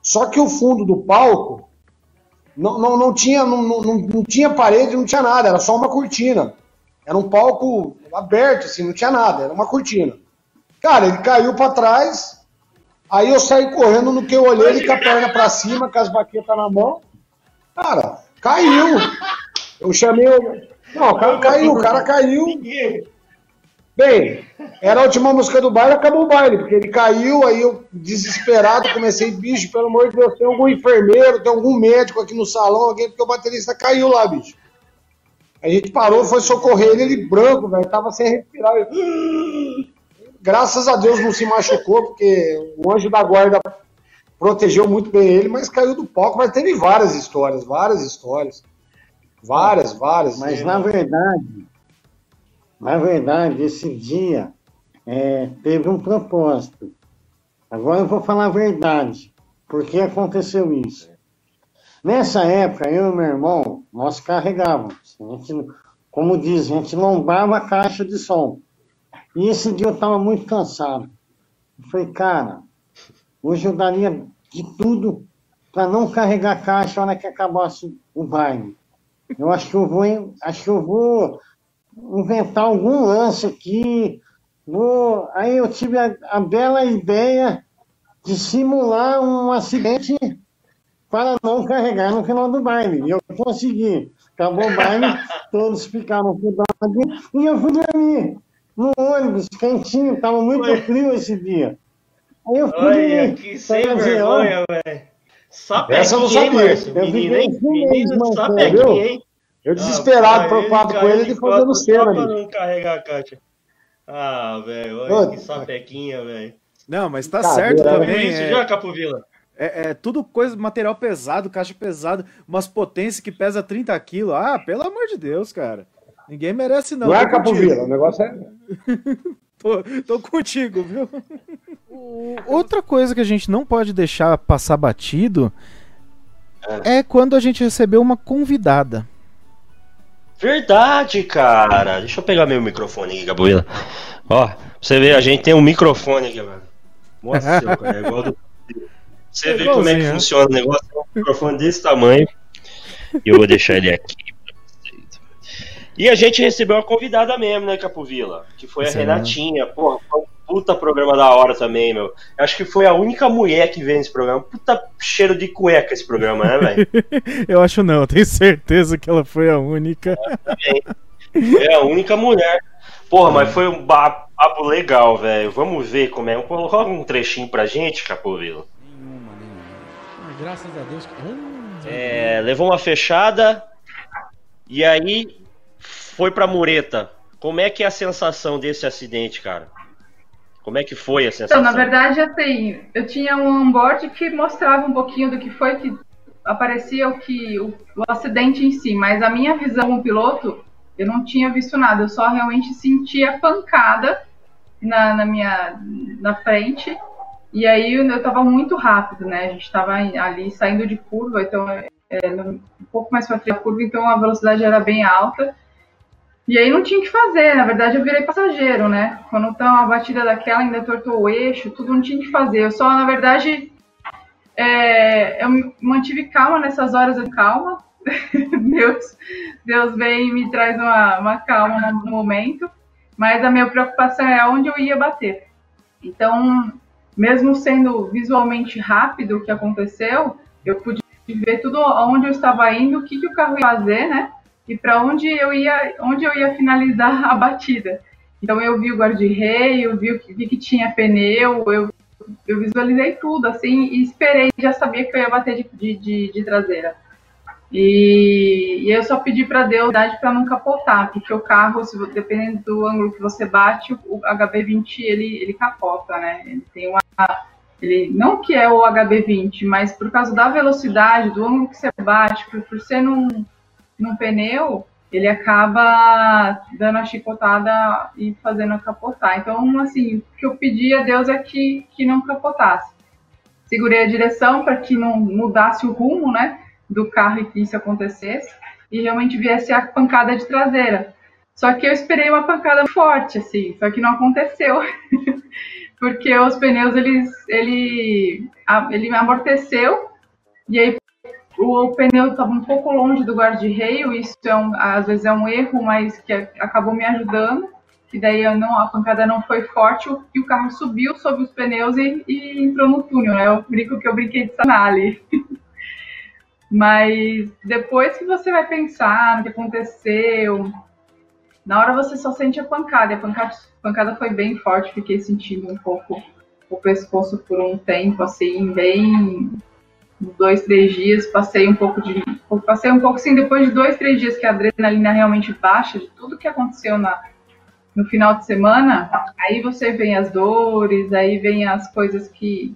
S7: Só que o fundo do palco não, não, não, tinha, não, não, não tinha parede, não tinha nada, era só uma cortina. Era um palco aberto, assim, não tinha nada, era uma cortina. Cara, ele caiu para trás, Aí eu saí correndo, no que eu olhei, ele com a perna pra cima, com as baquetas na mão. Cara, caiu. Eu chamei. Não, o cara caiu, o cara caiu. Bem, era a última música do baile, acabou o baile, porque ele caiu, aí eu, desesperado, comecei, bicho, pelo amor de Deus, tem algum enfermeiro, tem algum médico aqui no salão, alguém, porque o baterista caiu lá, bicho. A gente parou, foi socorrer ele, ele branco, velho, tava sem respirar. Ele... Graças a Deus não se machucou, porque o anjo da guarda protegeu muito bem ele, mas caiu do palco. Mas teve várias histórias, várias histórias. Várias, várias.
S8: Mas na verdade, na verdade, esse dia é, teve um propósito. Agora eu vou falar a verdade. Por que aconteceu isso? Nessa época, eu e meu irmão, nós carregávamos. Gente, como diz, a gente lombava a caixa de som. E esse dia eu estava muito cansado. Eu falei, cara, hoje eu daria de tudo para não carregar caixa na hora que acabasse o baile. Eu acho que eu vou, acho que eu vou inventar algum lance aqui. Vou... Aí eu tive a, a bela ideia de simular um acidente para não carregar no final do baile. E eu consegui. Acabou o baile, todos ficaram cuidados e eu fui dormir no ônibus, quentinho, tava muito Oi. frio esse dia.
S2: Aí eu fui Olha, que sem vergonha, velho. Sapequinha, Essa eu não sabia. Márcio? Menino, hein? Menino, sapequinha, hein?
S7: Eu desesperado, ah, preocupado com ele, ele fazendo cena. Só pra
S2: não carregar a caixa. Ah, velho, olha que sapequinha, velho.
S3: Não, mas tá certo também.
S2: Isso é... já, Capovila?
S3: É, é, tudo coisa, material pesado, caixa pesado, umas potências que pesa 30 quilos. Ah, pelo amor de Deus, cara. Ninguém merece, não.
S7: Não é Capovila, o negócio é.
S3: tô, tô contigo, viu? Outra coisa que a gente não pode deixar passar batido é, é quando a gente recebeu uma convidada.
S2: Verdade, cara. Deixa eu pegar meu microfone aqui, Gabriela. Ó, você vê, a gente tem um microfone aqui, mano. Nossa, cara, é igual do. Você é vê como é que funciona o negócio, é um microfone desse tamanho. E eu vou deixar ele aqui. E a gente recebeu uma convidada mesmo, né, Capovila? Que foi a Renatinha. Porra, foi um puta programa da hora também, meu. Acho que foi a única mulher que veio nesse programa. Puta cheiro de cueca esse programa, né, velho?
S3: eu acho não, tenho certeza que ela foi a única.
S2: É a única mulher. Porra, mas foi um papo legal, velho. Vamos ver como é. Coloca um trechinho pra gente, Capovila. Nenhuma, nenhuma. Ah, graças a Deus. É, levou uma fechada. E aí foi pra mureta. Como é que é a sensação desse acidente, cara? Como é que foi a sensação?
S9: Então, na verdade, assim, eu tinha um onboard que mostrava um pouquinho do que foi, que aparecia o que o, o acidente em si, mas a minha visão como piloto, eu não tinha visto nada, eu só realmente sentia a pancada na, na minha na frente. E aí eu estava muito rápido, né? A gente estava ali saindo de curva, então é, um pouco mais para frente da curva, então a velocidade era bem alta. E aí não tinha o que fazer, na verdade eu virei passageiro, né? Quando tá uma batida daquela, ainda tortou o eixo, tudo não tinha o que fazer. Eu só, na verdade, é, eu mantive calma nessas horas de calma. Deus, Deus vem e me traz uma, uma calma no momento. Mas a minha preocupação é onde eu ia bater. Então, mesmo sendo visualmente rápido o que aconteceu, eu pude ver tudo onde eu estava indo, o que, que o carro ia fazer, né? E para onde eu ia, onde eu ia finalizar a batida. Então eu vi o guarda-rei, eu vi, vi que tinha pneu, eu, eu visualizei tudo assim e esperei, já sabia que eu ia bater de, de, de, de traseira. E, e, eu só pedi para Deus para não capotar, porque o carro, dependendo do ângulo que você bate, o HB20 ele, ele capota, né? Ele tem uma ele não que é o HB20, mas por causa da velocidade, do ângulo que você bate, por, por ser num, no pneu, ele acaba dando a chicotada e fazendo capotar. Então, assim, o que eu pedi a Deus é que, que não capotasse. Segurei a direção para que não mudasse o rumo, né, do carro e que isso acontecesse e realmente viesse a pancada de traseira. Só que eu esperei uma pancada forte, assim, só que não aconteceu. Porque os pneus, eles, ele, ele amorteceu e aí o pneu estava um pouco longe do guarda-reio, isso é um, às vezes é um erro, mas que acabou me ajudando. E daí não, a pancada não foi forte e o carro subiu sobre os pneus e, e entrou no túnel. É o brinco que eu brinquei de sanar ali. mas depois que você vai pensar no que aconteceu, na hora você só sente a pancada. E a pancada, a pancada foi bem forte, fiquei sentindo um pouco o pescoço por um tempo, assim, bem dois, três dias, passei um pouco de. Passei um pouco assim, depois de dois, três dias que a adrenalina realmente baixa, de tudo que aconteceu na, no final de semana, aí você vem as dores, aí vem as coisas que.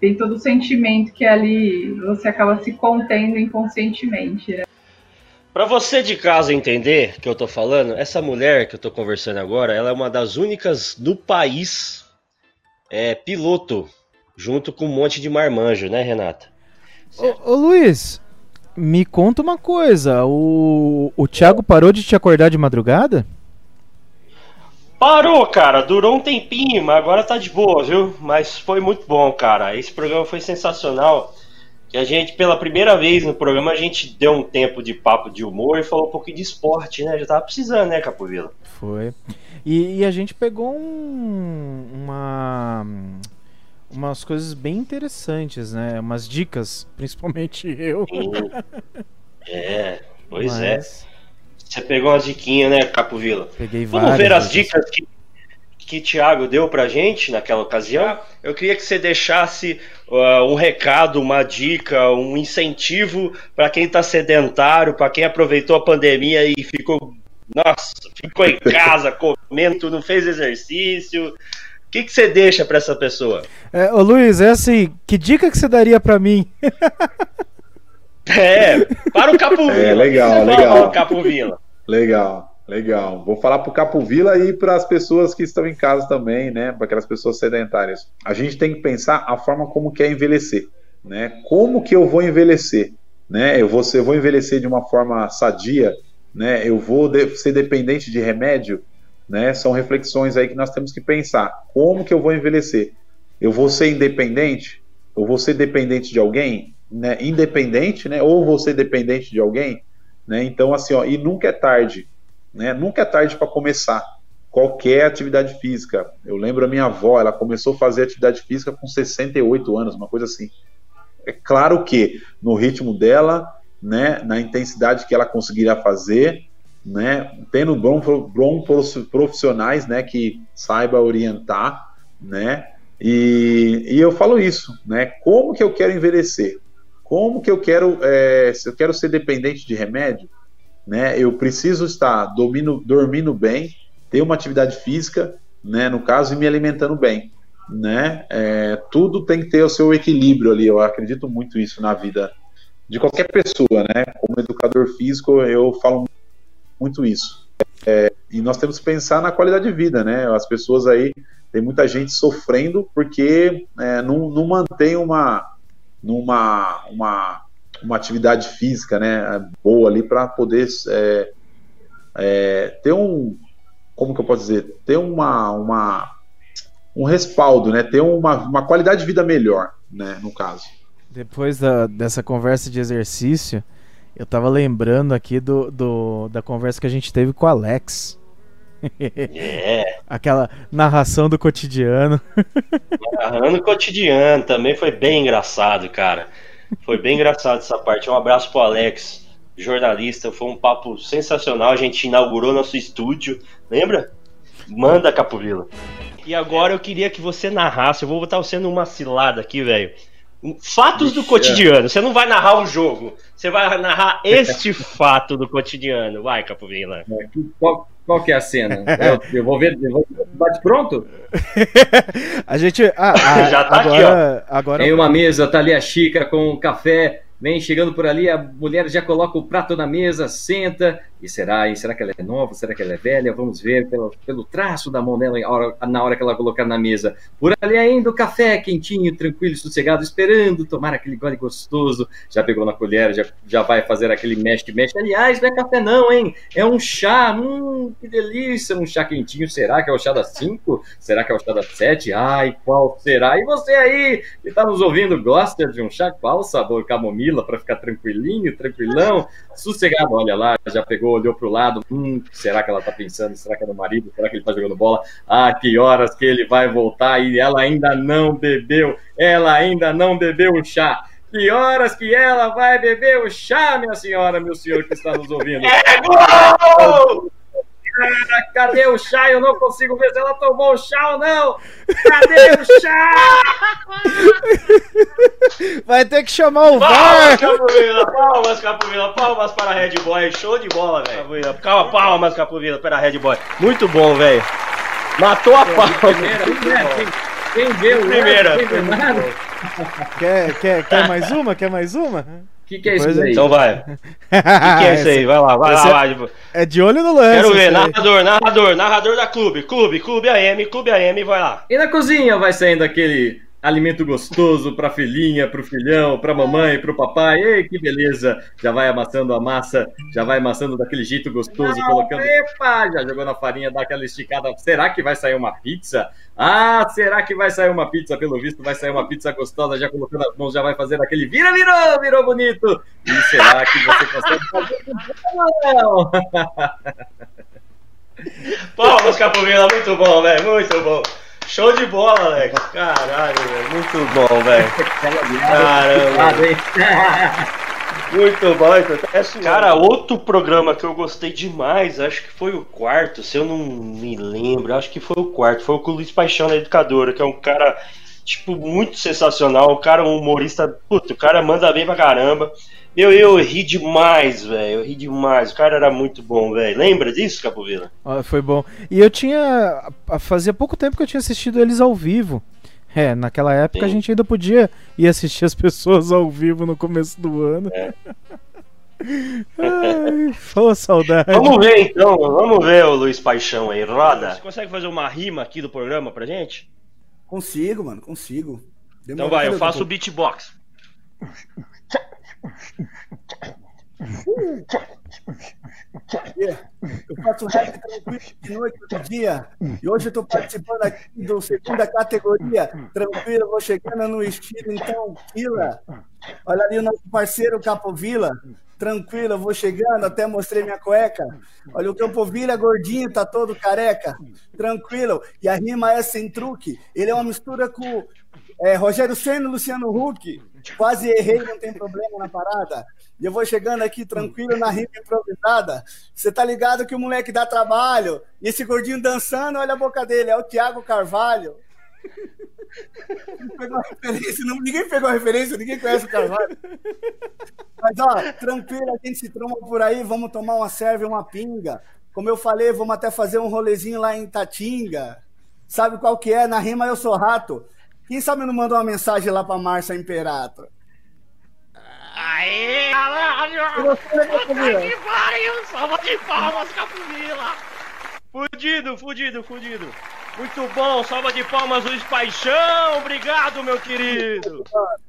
S9: Tem todo o sentimento que ali você acaba se contendo inconscientemente, né?
S2: Para você de casa entender que eu tô falando, essa mulher que eu tô conversando agora, ela é uma das únicas no país é, piloto, junto com um monte de marmanjo, né, Renata?
S3: Ô, ô, Luiz, me conta uma coisa. O, o Thiago parou de te acordar de madrugada?
S2: Parou, cara. Durou um tempinho, mas agora tá de boa, viu? Mas foi muito bom, cara. Esse programa foi sensacional. Que a gente, pela primeira vez no programa, a gente deu um tempo de papo de humor e falou um pouquinho de esporte, né? Já tava precisando, né, Capovila?
S3: Foi. E, e a gente pegou um, uma umas coisas bem interessantes, né? Umas dicas, principalmente eu.
S2: É, pois é. Mas... é. Você pegou umas diquinhas, né, Capovila?
S3: Peguei
S2: várias. Vamos ver as dicas que, que Thiago deu pra gente naquela ocasião. Eu queria que você deixasse uh, um recado, uma dica, um incentivo para quem tá sedentário, para quem aproveitou a pandemia e ficou, nossa, ficou em casa comendo, não fez exercício que, que você deixa para essa pessoa?
S3: É, ô Luiz, é assim, que dica que você daria para mim?
S2: é, para o Capovila.
S7: É, legal, legal.
S2: Capovila.
S7: Legal,
S10: Legal. Vou falar para o Capovila e para as pessoas que estão em casa também, né? Para aquelas pessoas sedentárias. A gente tem que pensar a forma como quer envelhecer, né? Como que eu vou envelhecer, né? Eu vou, eu vou envelhecer de uma forma sadia, né? Eu vou de, ser dependente de remédio, né? São reflexões aí que nós temos que pensar. Como que eu vou envelhecer? Eu vou ser independente? Eu vou ser dependente de alguém, né? Independente, né? Ou vou ser dependente de alguém, né? Então assim, ó, e nunca é tarde né? Nunca é tarde para começar qualquer atividade física. Eu lembro a minha avó, ela começou a fazer atividade física com 68 anos, uma coisa assim. É claro que no ritmo dela, né, na intensidade que ela conseguiria fazer, né, tendo bons profissionais, né, que saiba orientar, né, e, e, eu falo isso, né, como que eu quero envelhecer? Como que eu quero, é, se eu quero ser dependente de remédio, né? Eu preciso estar domino, dormindo bem, ter uma atividade física, né? No caso, e me alimentando bem, né? É, tudo tem que ter o seu equilíbrio ali. Eu acredito muito isso na vida de qualquer pessoa, né? Como educador físico, eu falo muito isso. É, e nós temos que pensar na qualidade de vida, né? As pessoas aí tem muita gente sofrendo porque é, não, não mantém uma, numa, uma uma atividade física né, boa ali para poder é, é, ter um, como que eu posso dizer, ter uma, uma um respaldo, né, ter uma, uma qualidade de vida melhor, né, no caso.
S3: Depois da, dessa conversa de exercício, eu tava lembrando aqui do, do, da conversa que a gente teve com o Alex.
S2: É.
S3: Aquela narração do cotidiano.
S2: Narrando o cotidiano também foi bem engraçado, cara. Foi bem engraçado essa parte. Um abraço pro Alex, jornalista. Foi um papo sensacional. A gente inaugurou nosso estúdio. Lembra? Manda, Capovila. E agora eu queria que você narrasse. Eu vou botar você numa cilada aqui, velho. Fatos do cotidiano. Você não vai narrar o jogo. Você vai narrar este fato do cotidiano. Vai, Capovila.
S11: É, qual, qual que é a cena? Eu, eu vou ver. Eu vou, bate pronto?
S3: a gente. Ah, ah, Já tá agora, aqui, ó. Agora...
S11: Em uma mesa, tá ali a xícara com um café Vem chegando por ali, a mulher já coloca o prato na mesa, senta. E será, hein? Será que ela é nova? Será que ela é velha? Vamos ver pelo, pelo traço da mão dela na hora, que ela colocar na mesa. Por ali ainda o café quentinho, tranquilo, sossegado, esperando tomar aquele gole gostoso. Já pegou na colher, já, já vai fazer aquele mexe-mexe. Aliás, não é café não, hein? É um chá. Hum, que delícia, um chá quentinho. Será que é o chá das 5? Será que é o chá das 7? Ai, qual será? E você aí, que está nos ouvindo, gosta de um chá? Qual sabor camomila? Para ficar tranquilinho, tranquilão, sossegado. Olha lá, já pegou, olhou pro lado. Hum, será que ela tá pensando? Será que é no marido? Será que ele tá jogando bola? Ah, que horas que ele vai voltar e ela ainda não bebeu. Ela ainda não bebeu o chá. Que horas que ela vai beber o chá, minha senhora, meu senhor que está nos ouvindo? É gol! Cadê o chá? Eu não consigo ver se ela tomou o chá ou não. Cadê o chá?
S3: Vai ter que chamar o palmas, VAR.
S2: Capovila, palmas, Capovila, palmas para a Red Boy. Show de bola, velho. Calma, palmas, Capovila, para a Red Boy. Muito bom, velho. Matou a pau.
S11: Quem deu?
S2: Primeira.
S3: Quer, quer, quer mais uma? Quer mais uma?
S11: Que, que é isso aí?
S2: Então vai. O que, que, é isso aí? Vai lá, vai lá, vai.
S3: É de olho no lance.
S2: Quero ver, narrador, narrador, narrador da clube, clube, clube AM, clube AM, vai lá.
S11: E na cozinha vai saindo aquele alimento gostoso para filhinha, para o filhão, para mamãe, para o papai. Ei, que beleza! Já vai amassando a massa, já vai amassando daquele jeito gostoso, Não, colocando. Epa! Já jogou na farinha, dá aquela esticada. Será que vai sair uma pizza? Ah, será que vai sair uma pizza? Pelo visto, vai sair uma pizza gostosa, já colocando as mãos, já vai fazer aquele vira, virou, virou bonito. E será que você consegue fazer? Não!
S2: Palmas, Capovila, muito bom, velho, muito bom. Show de bola, Alex. Caralho, velho. Muito bom, velho. Caramba. Muito bom, então. Cara, outro programa que eu gostei demais, acho que foi o quarto, se eu não me lembro, acho que foi o quarto, foi o com o Luiz Paixão na Educadora, que é um cara, tipo, muito sensacional, um cara, um humorista, puto, o cara manda bem pra caramba. Meu, eu ri demais, velho. Eu ri demais. O cara era muito bom, velho. Lembra disso, Capovila?
S3: Ah, foi bom. E eu tinha. Fazia pouco tempo que eu tinha assistido eles ao vivo. É, naquela época Sim. a gente ainda podia ir assistir as pessoas ao vivo no começo do ano. É. Ai, saudade.
S2: Vamos ver então, vamos ver o Luiz Paixão aí, roda. Você consegue fazer uma rima aqui do programa pra gente?
S12: Consigo, mano, consigo.
S2: Demorou então vai, eu faço o beatbox.
S12: Eu faço rap tranquilo de noite, todo dia. E hoje eu tô participando aqui do segunda categoria. Tranquilo, vou chegando no estilo, então, Vila. Olha ali o nosso parceiro Capovila. Tranquilo, eu vou chegando, até mostrei minha cueca. Olha o Campovila gordinho, tá todo careca. Tranquilo. E a rima é sem truque. Ele é uma mistura com é, Rogério Senna e Luciano Huck. Quase errei, não tem problema na parada. E eu vou chegando aqui tranquilo na rima improvisada. Você tá ligado que o moleque dá trabalho. E esse gordinho dançando, olha a boca dele, é o Thiago Carvalho. Pegou não, ninguém pegou a referência, ninguém conhece o Carvalho. Mas ó, tranquilo, a gente se tromba por aí, vamos tomar uma serve, uma pinga. Como eu falei, vamos até fazer um rolezinho lá em Tatinga. Sabe qual que é? Na rima eu sou rato. Quem sabe não mandou uma mensagem lá pra Márcia Imperator?
S2: Aê, caralho! Puta que pariu! Salva de palmas, Capuvila! Fudido, fudido, fudido! Muito bom, salva de palmas, Luiz Paixão! Obrigado, meu querido!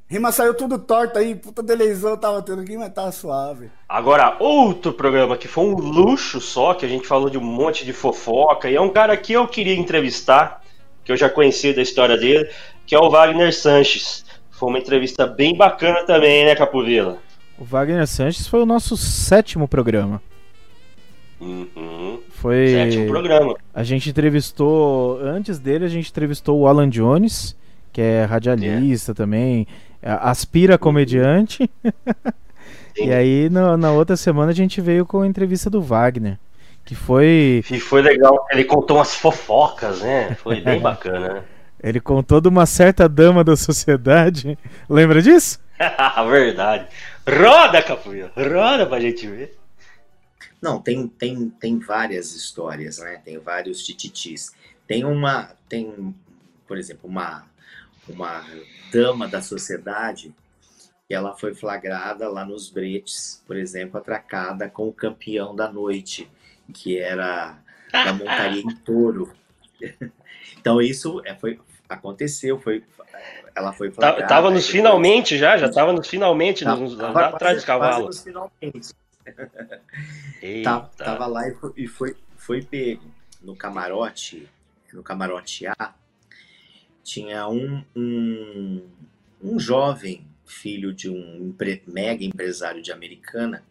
S12: Rima saiu tudo torto aí, puta deleizão tava tendo aqui, mas tava suave.
S2: Agora, outro programa que foi um luxo só, que a gente falou de um monte de fofoca, e é um cara que eu queria entrevistar, que eu já conhecia da história dele, que é o Wagner Sanches. Foi uma entrevista bem bacana também, né, Capovila?
S3: O Wagner Sanches foi o nosso sétimo programa.
S2: Uhum.
S3: Foi.
S2: Sétimo programa.
S3: A gente entrevistou. Antes dele, a gente entrevistou o Alan Jones, que é radialista é. também, aspira comediante. e aí, no, na outra semana, a gente veio com a entrevista do Wagner. Que foi.
S2: E foi legal, ele contou umas fofocas, né? Foi bem bacana, né?
S3: Ele contou de uma certa dama da sociedade. Lembra disso?
S2: Verdade. Roda, Capoeira. Roda pra gente ver.
S13: Não, tem, tem, tem várias histórias, né? Tem vários tititis. Tem uma, tem, por exemplo, uma, uma dama da sociedade que ela foi flagrada lá nos bretes, por exemplo, atracada com o campeão da noite, que era da montaria em touro. Então isso é, foi, aconteceu, foi, ela foi
S2: tá, flagrada. Tava nos finalmente já, já tava nos finalmente, tava, nos, tava atrás dos cavalos. Nos finalmente.
S13: Eita. Tava lá e foi, e foi, foi pego no camarote, no camarote A, tinha um, um, um jovem filho de um mega empresário de Americana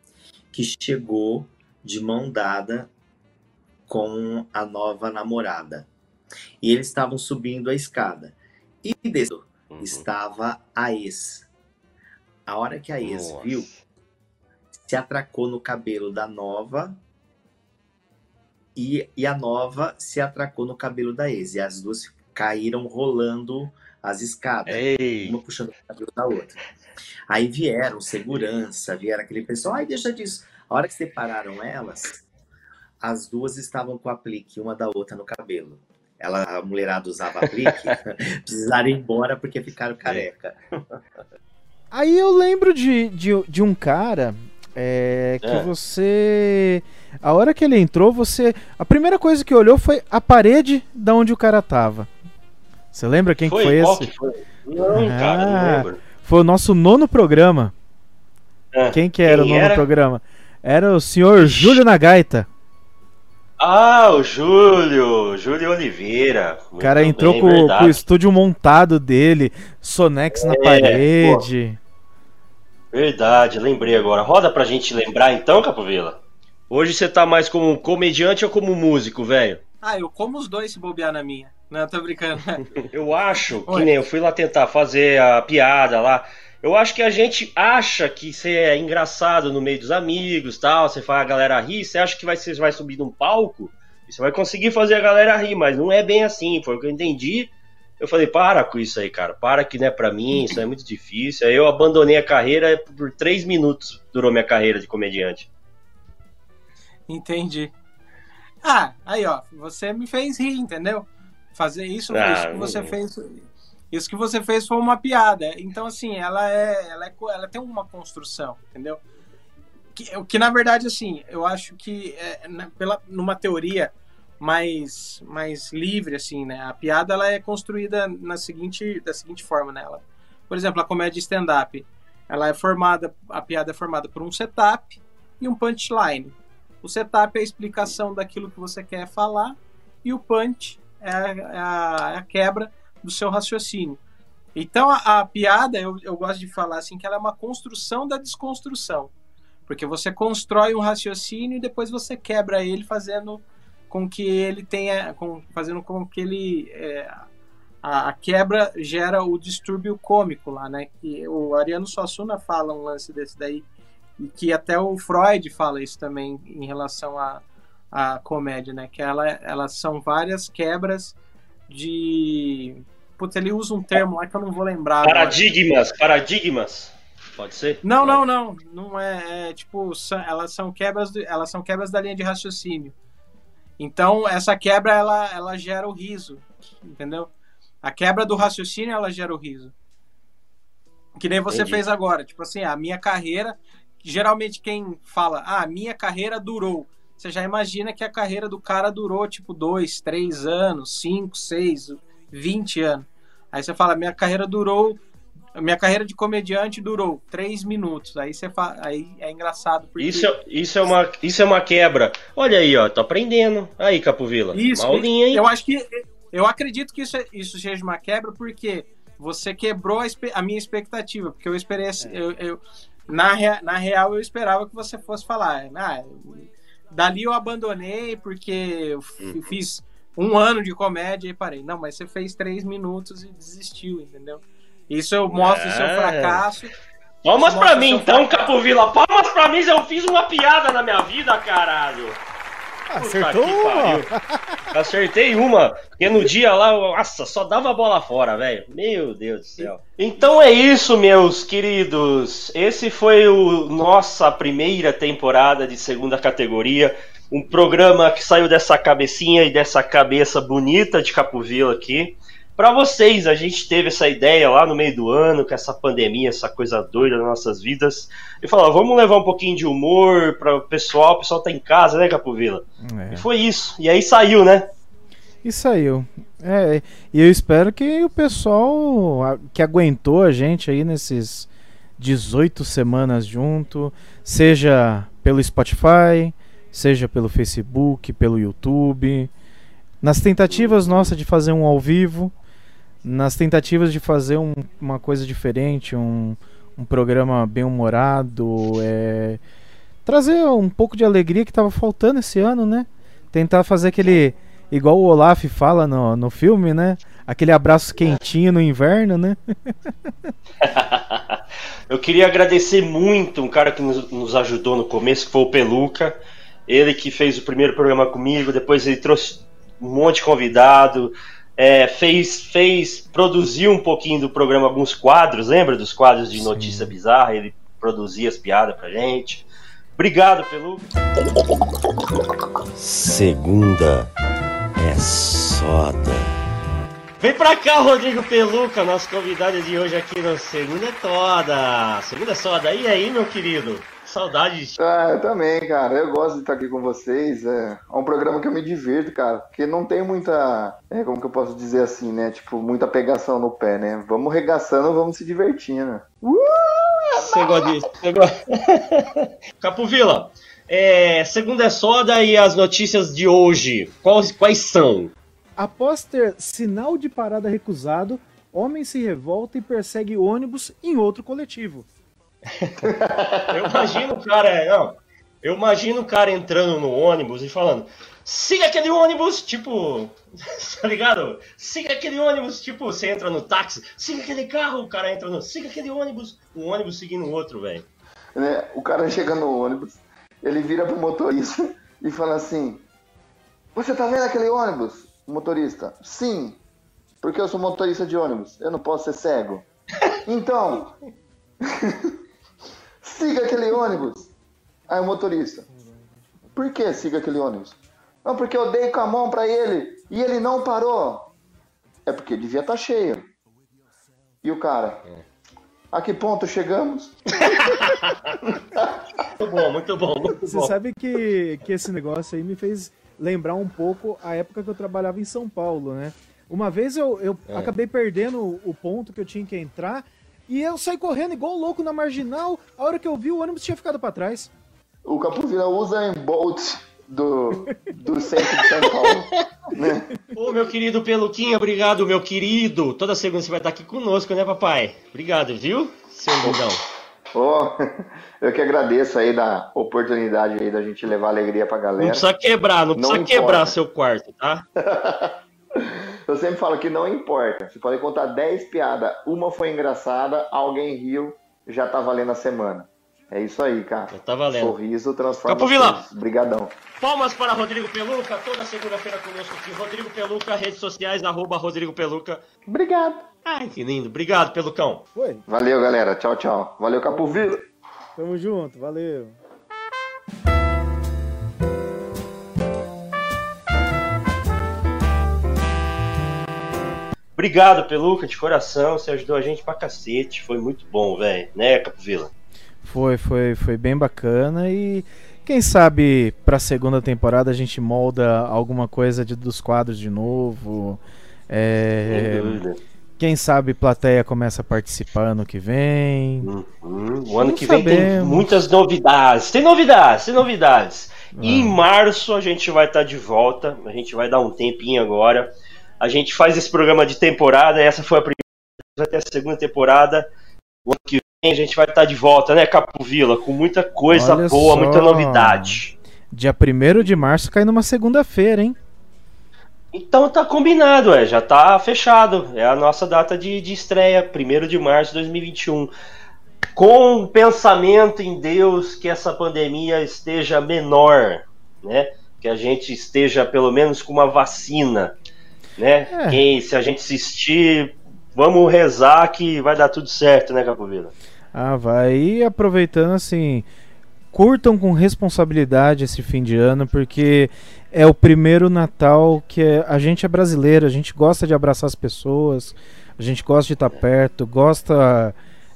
S13: que chegou de mão dada com a nova namorada. E eles estavam subindo a escada. E dentro uhum. estava a ex. A hora que a ex Nossa. viu, se atracou no cabelo da nova e, e a nova se atracou no cabelo da ex. E as duas caíram rolando as escadas,
S2: Ei.
S13: uma puxando o cabelo da outra. Aí vieram segurança, vieram aquele pessoal, ai, deixa disso. A hora que separaram elas, as duas estavam com aplique uma da outra no cabelo ela, a mulherada usava aplique, precisaram ir embora porque ficaram careca.
S3: Aí eu lembro de, de, de um cara é, que é. você. A hora que ele entrou, você. A primeira coisa que olhou foi a parede da onde o cara tava. Você lembra quem foi, que foi esse? Que foi?
S2: Não, ah, cara, não lembro.
S3: Foi o nosso nono programa. É. Quem que era quem o nono era? programa? Era o senhor Júlio Nagaita.
S2: Ah, o Júlio, Júlio Oliveira.
S3: O cara entrou com, com, o estúdio montado dele, Sonex é, na parede.
S2: Pô. Verdade, lembrei agora. Roda pra gente lembrar então, Capovila. Hoje você tá mais como comediante ou como músico, velho?
S4: Ah, eu como os dois se bobear na minha. Não, tô brincando.
S2: eu acho que nem eu fui lá tentar fazer a piada lá. Eu acho que a gente acha que você é engraçado no meio dos amigos, tal, você faz a galera rir, você acha que vai, você vai subir num palco e você vai conseguir fazer a galera rir, mas não é bem assim, foi o que eu entendi. Eu falei, para com isso aí, cara, para que não é pra mim, isso é muito difícil. Aí eu abandonei a carreira por três minutos, durou minha carreira de comediante.
S4: Entendi. Ah, aí ó, você me fez rir, entendeu? Fazer isso, ah, isso que você fez isso que você fez foi uma piada. Então, assim, ela é, ela, é, ela tem uma construção, entendeu? que, o que na verdade, assim, eu acho que é, na, pela, numa teoria mais, mais livre, assim, né? A piada ela é construída na seguinte, da seguinte forma, né? Ela, por exemplo, a comédia stand-up, ela é formada, a piada é formada por um setup e um punchline. O setup é a explicação daquilo que você quer falar e o punch é a, é a, é a quebra do seu raciocínio. Então a, a piada, eu, eu gosto de falar assim, que ela é uma construção da desconstrução. Porque você constrói um raciocínio e depois você quebra ele fazendo com que ele tenha. Com, fazendo com que ele. É, a, a, quebra gera o distúrbio cômico lá, né? Que o Ariano Suassuna fala um lance desse daí. E que até o Freud fala isso também em relação a, a comédia, né? Que ela, elas são várias quebras de Putz, ele usa um termo lá que eu não vou lembrar.
S2: Paradigmas, agora. paradigmas. Pode ser?
S4: Não, não, não. Não é, é tipo, são, elas são quebras, elas são quebras da linha de raciocínio. Então, essa quebra ela, ela gera o riso, entendeu? A quebra do raciocínio ela gera o riso. Que nem você Entendi. fez agora, tipo assim, a minha carreira, geralmente quem fala, ah, minha carreira durou. Você já imagina que a carreira do cara durou tipo dois, três anos, cinco, seis, vinte anos. Aí você fala, minha carreira durou. Minha carreira de comediante durou três minutos. Aí você fala, aí é engraçado.
S2: Porque... Isso, é, isso, é uma, isso é uma quebra. Olha aí, ó, tô aprendendo. Aí, Capovila.
S4: Isso, Maulinha, hein? Eu acho que. Eu acredito que isso, isso seja uma quebra, porque você quebrou a, a minha expectativa. Porque eu esperei. É. Eu, eu, na, na real, eu esperava que você fosse falar. Ah, dali eu abandonei porque eu uhum. fiz um ano de comédia e parei. Não, mas você fez três minutos e desistiu, entendeu? Isso eu mostro é. o seu fracasso.
S2: Palmas pra mim então, Capovila. Palmas pra mim, eu fiz uma piada na minha vida, caralho.
S3: Acertou uma.
S2: Acertei uma. Porque no dia lá, nossa, só dava bola fora, velho. Meu Deus do céu. Então é isso, meus queridos. Esse foi o nossa primeira temporada de segunda categoria um programa que saiu dessa cabecinha e dessa cabeça bonita de Capovila aqui. Para vocês, a gente teve essa ideia lá no meio do ano, com essa pandemia, essa coisa doida nas nossas vidas, e falou: vamos levar um pouquinho de humor para o pessoal, o pessoal tá em casa, né, Capovila? É. E foi isso. E aí saiu, né?
S3: E saiu. É, e eu espero que o pessoal que aguentou a gente aí nesses 18 semanas junto, seja pelo Spotify, seja pelo Facebook, pelo YouTube, nas tentativas nossas de fazer um ao vivo, nas tentativas de fazer um, uma coisa diferente, um, um programa bem humorado, é, trazer um pouco de alegria que estava faltando esse ano, né? Tentar fazer aquele igual o Olaf fala no, no filme, né? Aquele abraço quentinho no inverno, né?
S2: Eu queria agradecer muito um cara que nos, ajudou no começo, que foi o Peluca. Ele que fez o primeiro programa comigo, depois ele trouxe um monte de convidado, é, fez, fez, produziu um pouquinho do programa alguns quadros, lembra dos quadros de Sim. notícia bizarra? Ele produzia as piadas pra gente. Obrigado, Pelu.
S14: Segunda é soda.
S2: Vem pra cá, Rodrigo Peluca, nosso convidado de hoje aqui no Segunda é Toda. Segunda é Soda. E aí, meu querido? Saudades.
S15: Ah, eu também, cara. Eu gosto de estar aqui com vocês. É, é um programa que eu me divirto, cara. Porque não tem muita. É, como que eu posso dizer assim, né? Tipo, muita pegação no pé, né? Vamos regaçando, vamos se divertindo. Uh,
S2: Você gosta disso? Capovila, é, segunda é soda e as notícias de hoje. Quais, quais são?
S3: Após ter sinal de parada recusado, homem se revolta e persegue ônibus em outro coletivo.
S2: eu imagino o cara, não, eu imagino o cara entrando no ônibus e falando: siga aquele ônibus, tipo, tá ligado? Siga aquele ônibus, tipo, você entra no táxi, siga aquele carro, o cara entra no, siga aquele ônibus, o ônibus seguindo o outro, velho.
S15: Né? O cara chega no ônibus, ele vira pro motorista e fala assim: Você tá vendo aquele ônibus? O motorista: Sim, porque eu sou motorista de ônibus, eu não posso ser cego. Então. Siga aquele ônibus. Aí o motorista. Por que siga aquele ônibus? Não, porque eu dei com a mão para ele e ele não parou. É porque devia estar tá cheio. E o cara? A que ponto chegamos?
S2: muito bom, muito bom, muito
S3: Você
S2: bom.
S3: sabe que, que esse negócio aí me fez lembrar um pouco a época que eu trabalhava em São Paulo, né? Uma vez eu, eu
S2: É.
S3: acabei perdendo o ponto que eu tinha que entrar e eu saí correndo igual louco na marginal. A hora que eu vi, o ônibus tinha ficado pra trás.
S15: O Capovilla usa em Bolt do, do centro de São Paulo. né?
S2: Ô, meu querido Peluquinha, obrigado, meu querido. Toda segunda você vai estar aqui conosco, né, papai? Obrigado, viu, seu lindão?
S15: Ô, eu que agradeço aí da oportunidade aí da gente levar alegria pra galera.
S2: Não precisa quebrar, não precisa
S15: importa.
S2: quebrar seu quarto, tá?
S15: Eu sempre falo que não importa. Você pode contar 10 piadas, uma foi engraçada, alguém riu, já tá valendo a semana. É isso aí, cara.
S2: tá valendo.
S15: Sorriso transforma. Coisas. Brigadão.
S2: Palmas para Rodrigo Peluca, toda segunda-feira conosco aqui. Rodrigo Peluca, redes sociais, arroba Rodrigo Peluca.
S15: Obrigado.
S2: Ai, que lindo. Obrigado, Pelucão.
S3: Foi.
S15: Valeu, galera. Tchau, tchau. Valeu, Capovilla.
S3: Tamo junto, valeu.
S2: Obrigado, Peluca, de coração. Você ajudou a gente pra cacete. Foi muito bom, velho. Né, Capovilla?
S3: Foi, foi, foi bem bacana e quem sabe pra segunda temporada a gente molda alguma coisa de, dos quadros de novo. É,
S2: Sem dúvida.
S3: quem sabe plateia começa a participar ano que vem.
S2: Hum, o ano
S3: Não
S2: que vem tem
S3: sabemos.
S2: muitas novidades. Tem novidades, tem novidades. E em março a gente vai estar de volta. A gente vai dar um tempinho agora. A gente faz esse programa de temporada. Essa foi a primeira, vai ter a segunda temporada. O ano que vem a gente vai estar de volta, né, Capovilla? Com muita coisa
S3: Olha
S2: boa,
S3: só.
S2: muita novidade.
S3: Dia 1 de março cai numa segunda-feira, hein?
S2: Então tá combinado, é, já tá fechado. É a nossa data de, de estreia, 1 de março de 2021. Com o pensamento em Deus que essa pandemia esteja menor, né? Que a gente esteja pelo menos com uma vacina, né?
S3: É.
S2: Quem, se a gente assistir, vamos rezar que vai dar tudo certo, né, Capovilla?
S3: Ah, vai. E aproveitando assim, curtam com responsabilidade esse fim de ano, porque é o primeiro Natal que é- a gente é brasileiro, a gente gosta de abraçar as pessoas, a gente gosta de estar perto, gosta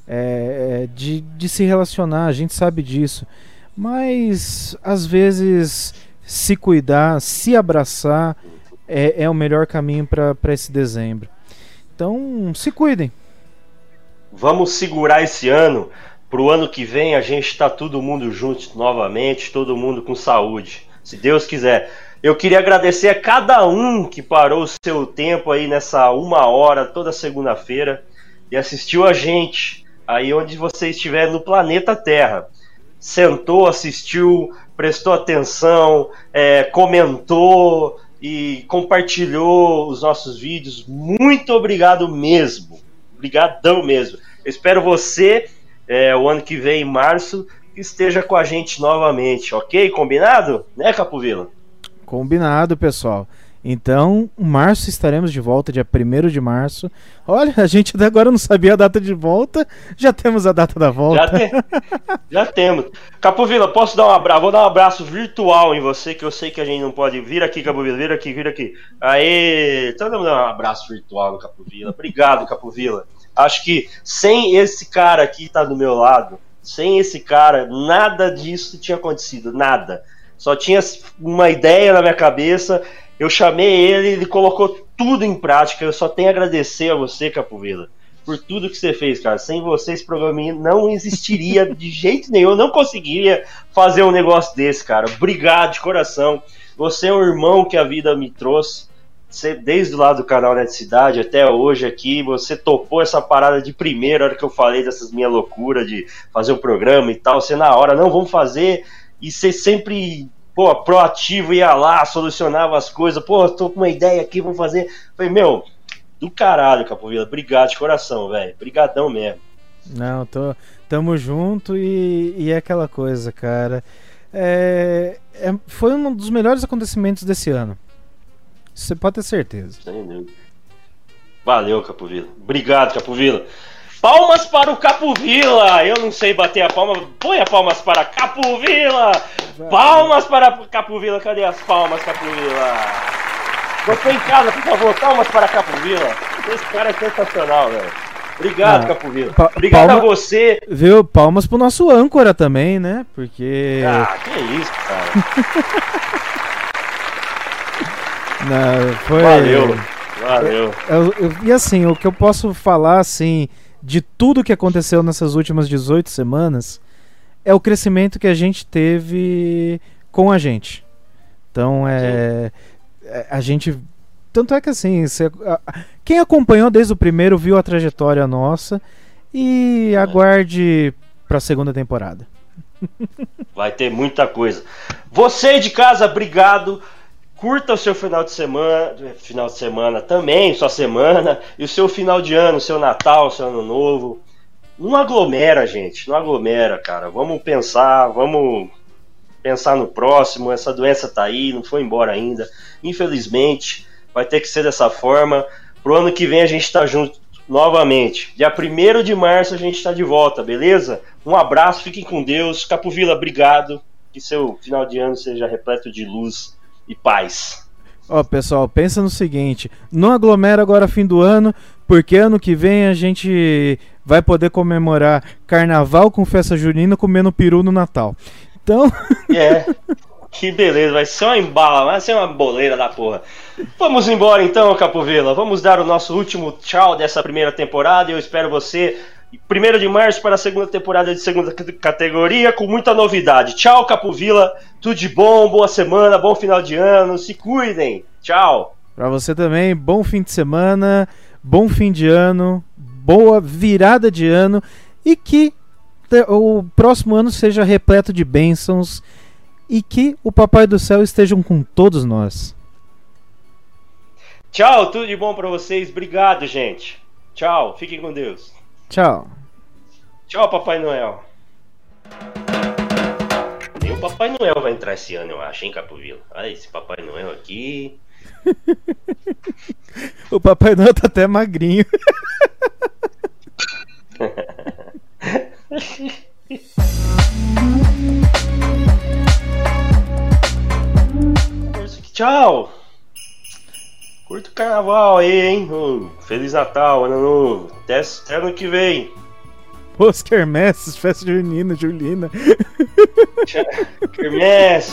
S3: é, é, de, de se relacionar, a gente sabe disso. Mas às vezes se cuidar, se abraçar é, é o melhor caminho para esse dezembro. Então se cuidem.
S2: Vamos segurar esse ano. Pro ano que vem a gente tá todo mundo junto novamente, todo mundo com saúde. Se Deus quiser. Eu queria agradecer a cada um que parou o seu tempo aí nessa uma hora, toda segunda-feira, e assistiu a gente aí onde você estiver no planeta Terra. Sentou, assistiu, prestou atenção, é, comentou e compartilhou os nossos vídeos. Muito obrigado mesmo. Obrigadão mesmo. Eu espero você é, o ano que vem, em março, que esteja com a gente novamente, ok? Combinado? Né, Capovilla?
S3: Combinado, pessoal. Então, março estaremos de volta, dia 1 de março. Olha, a gente até agora não sabia a data de volta, já temos a data da volta.
S2: Já, já temos. Capovilla, posso dar um abraço? Vou dar um abraço virtual em você, que eu sei que a gente não pode. Vira aqui, Capovilla, vira aqui, vira aqui. Aê! Então dar um abraço virtual no Capovilla. Obrigado, Capovilla. Acho que sem esse cara aqui tá do meu lado, sem esse cara, nada disso tinha acontecido, nada. Só tinha uma ideia na minha cabeça, eu chamei ele, ele colocou tudo em prática. Eu só tenho a agradecer a você, Capovilla, por tudo que você fez, cara. Sem você, esse programa não existiria de jeito nenhum. Eu não conseguiria fazer um negócio desse, cara. Obrigado de coração. Você é um irmão que a vida me trouxe. Você, desde o lado do canal Net Cidade até hoje aqui, você topou essa parada de primeira hora que eu falei dessas minhas loucuras de fazer o programa e tal. Você na hora, não, vamos fazer. E você sempre, pô, proativo, ia lá, solucionava as coisas. Pô, tô com uma ideia aqui, vamos fazer. Falei, meu, do caralho, Capovilla. Obrigado de coração, velho. Obrigadão mesmo.
S3: Não, tô, tamo junto e, e é aquela coisa, cara. É, é- foi um dos melhores acontecimentos desse ano. Você pode ter certeza.
S2: Sem dúvida. Valeu, Capovilla. Obrigado, Capovilla. Palmas para o Capovilla! Eu não sei bater a palma. Põe a palmas para Capovilla! Palmas para Capovilla. Cadê as palmas, Capovilla? Você em casa, por favor, palmas para Capovilla. Esse cara é sensacional, velho. Obrigado, ah, Capovila. Obrigado palma, a você.
S3: Viu? Palmas pro nosso âncora também, né? Porque.
S2: Ah, que isso, cara.
S3: Não, foi...
S2: Valeu. Valeu.
S3: Eu, eu, e assim, o que eu posso falar, assim, de tudo que aconteceu nessas últimas 18 semanas é o crescimento que a gente teve com a gente. Então, é. é a gente. Tanto é que assim, a, quem acompanhou desde o primeiro viu a trajetória nossa e aguarde para a segunda temporada.
S2: Vai ter muita coisa. Você de casa, obrigado. Curta o seu final de semana, final de semana também, sua semana, e o seu final de ano, seu Natal, seu Ano Novo. Não aglomera, gente, não aglomera, cara. Vamos pensar, vamos pensar no próximo. Essa doença tá aí, não foi embora ainda. Infelizmente, vai ter que ser dessa forma. Pro ano que vem a gente tá junto novamente. Dia 1 de março a gente tá de volta, beleza? Um abraço, fiquem com Deus. Capovila, obrigado. Que seu final de ano seja repleto de luz e paz.
S3: Ó, pessoal, pensa no seguinte: não aglomera agora fim do ano, porque ano que vem a gente vai poder comemorar carnaval com festa junina comendo peru no Natal. Então.
S2: É. Que beleza, vai ser uma embala, vai ser uma boleira da porra. Vamos embora então, Capovila. Vamos dar o nosso último tchau dessa primeira temporada. Eu espero você 1 de março para a segunda temporada de segunda categoria, com muita novidade. Tchau, Capovila. Tudo de bom, boa semana, bom final de ano. Se cuidem. Tchau.
S3: Para você também, bom fim de semana, bom fim de ano, boa virada de ano e que o próximo ano seja repleto de bênçãos e que o Papai do Céu esteja com todos nós.
S2: Tchau, tudo de bom para vocês. Obrigado, gente. Tchau, fiquem com Deus.
S3: Tchau.
S2: Tchau, Papai Noel. Nem o Papai Noel vai entrar esse ano, eu acho, hein, Capovila? Olha esse Papai Noel aqui.
S3: o Papai Noel tá até magrinho.
S2: Tchau! Curta o carnaval aí, hein? Feliz Natal, ano novo. Até, até ano que vem.
S3: Os quermesses, festa junina, Julina.
S2: Quermesse,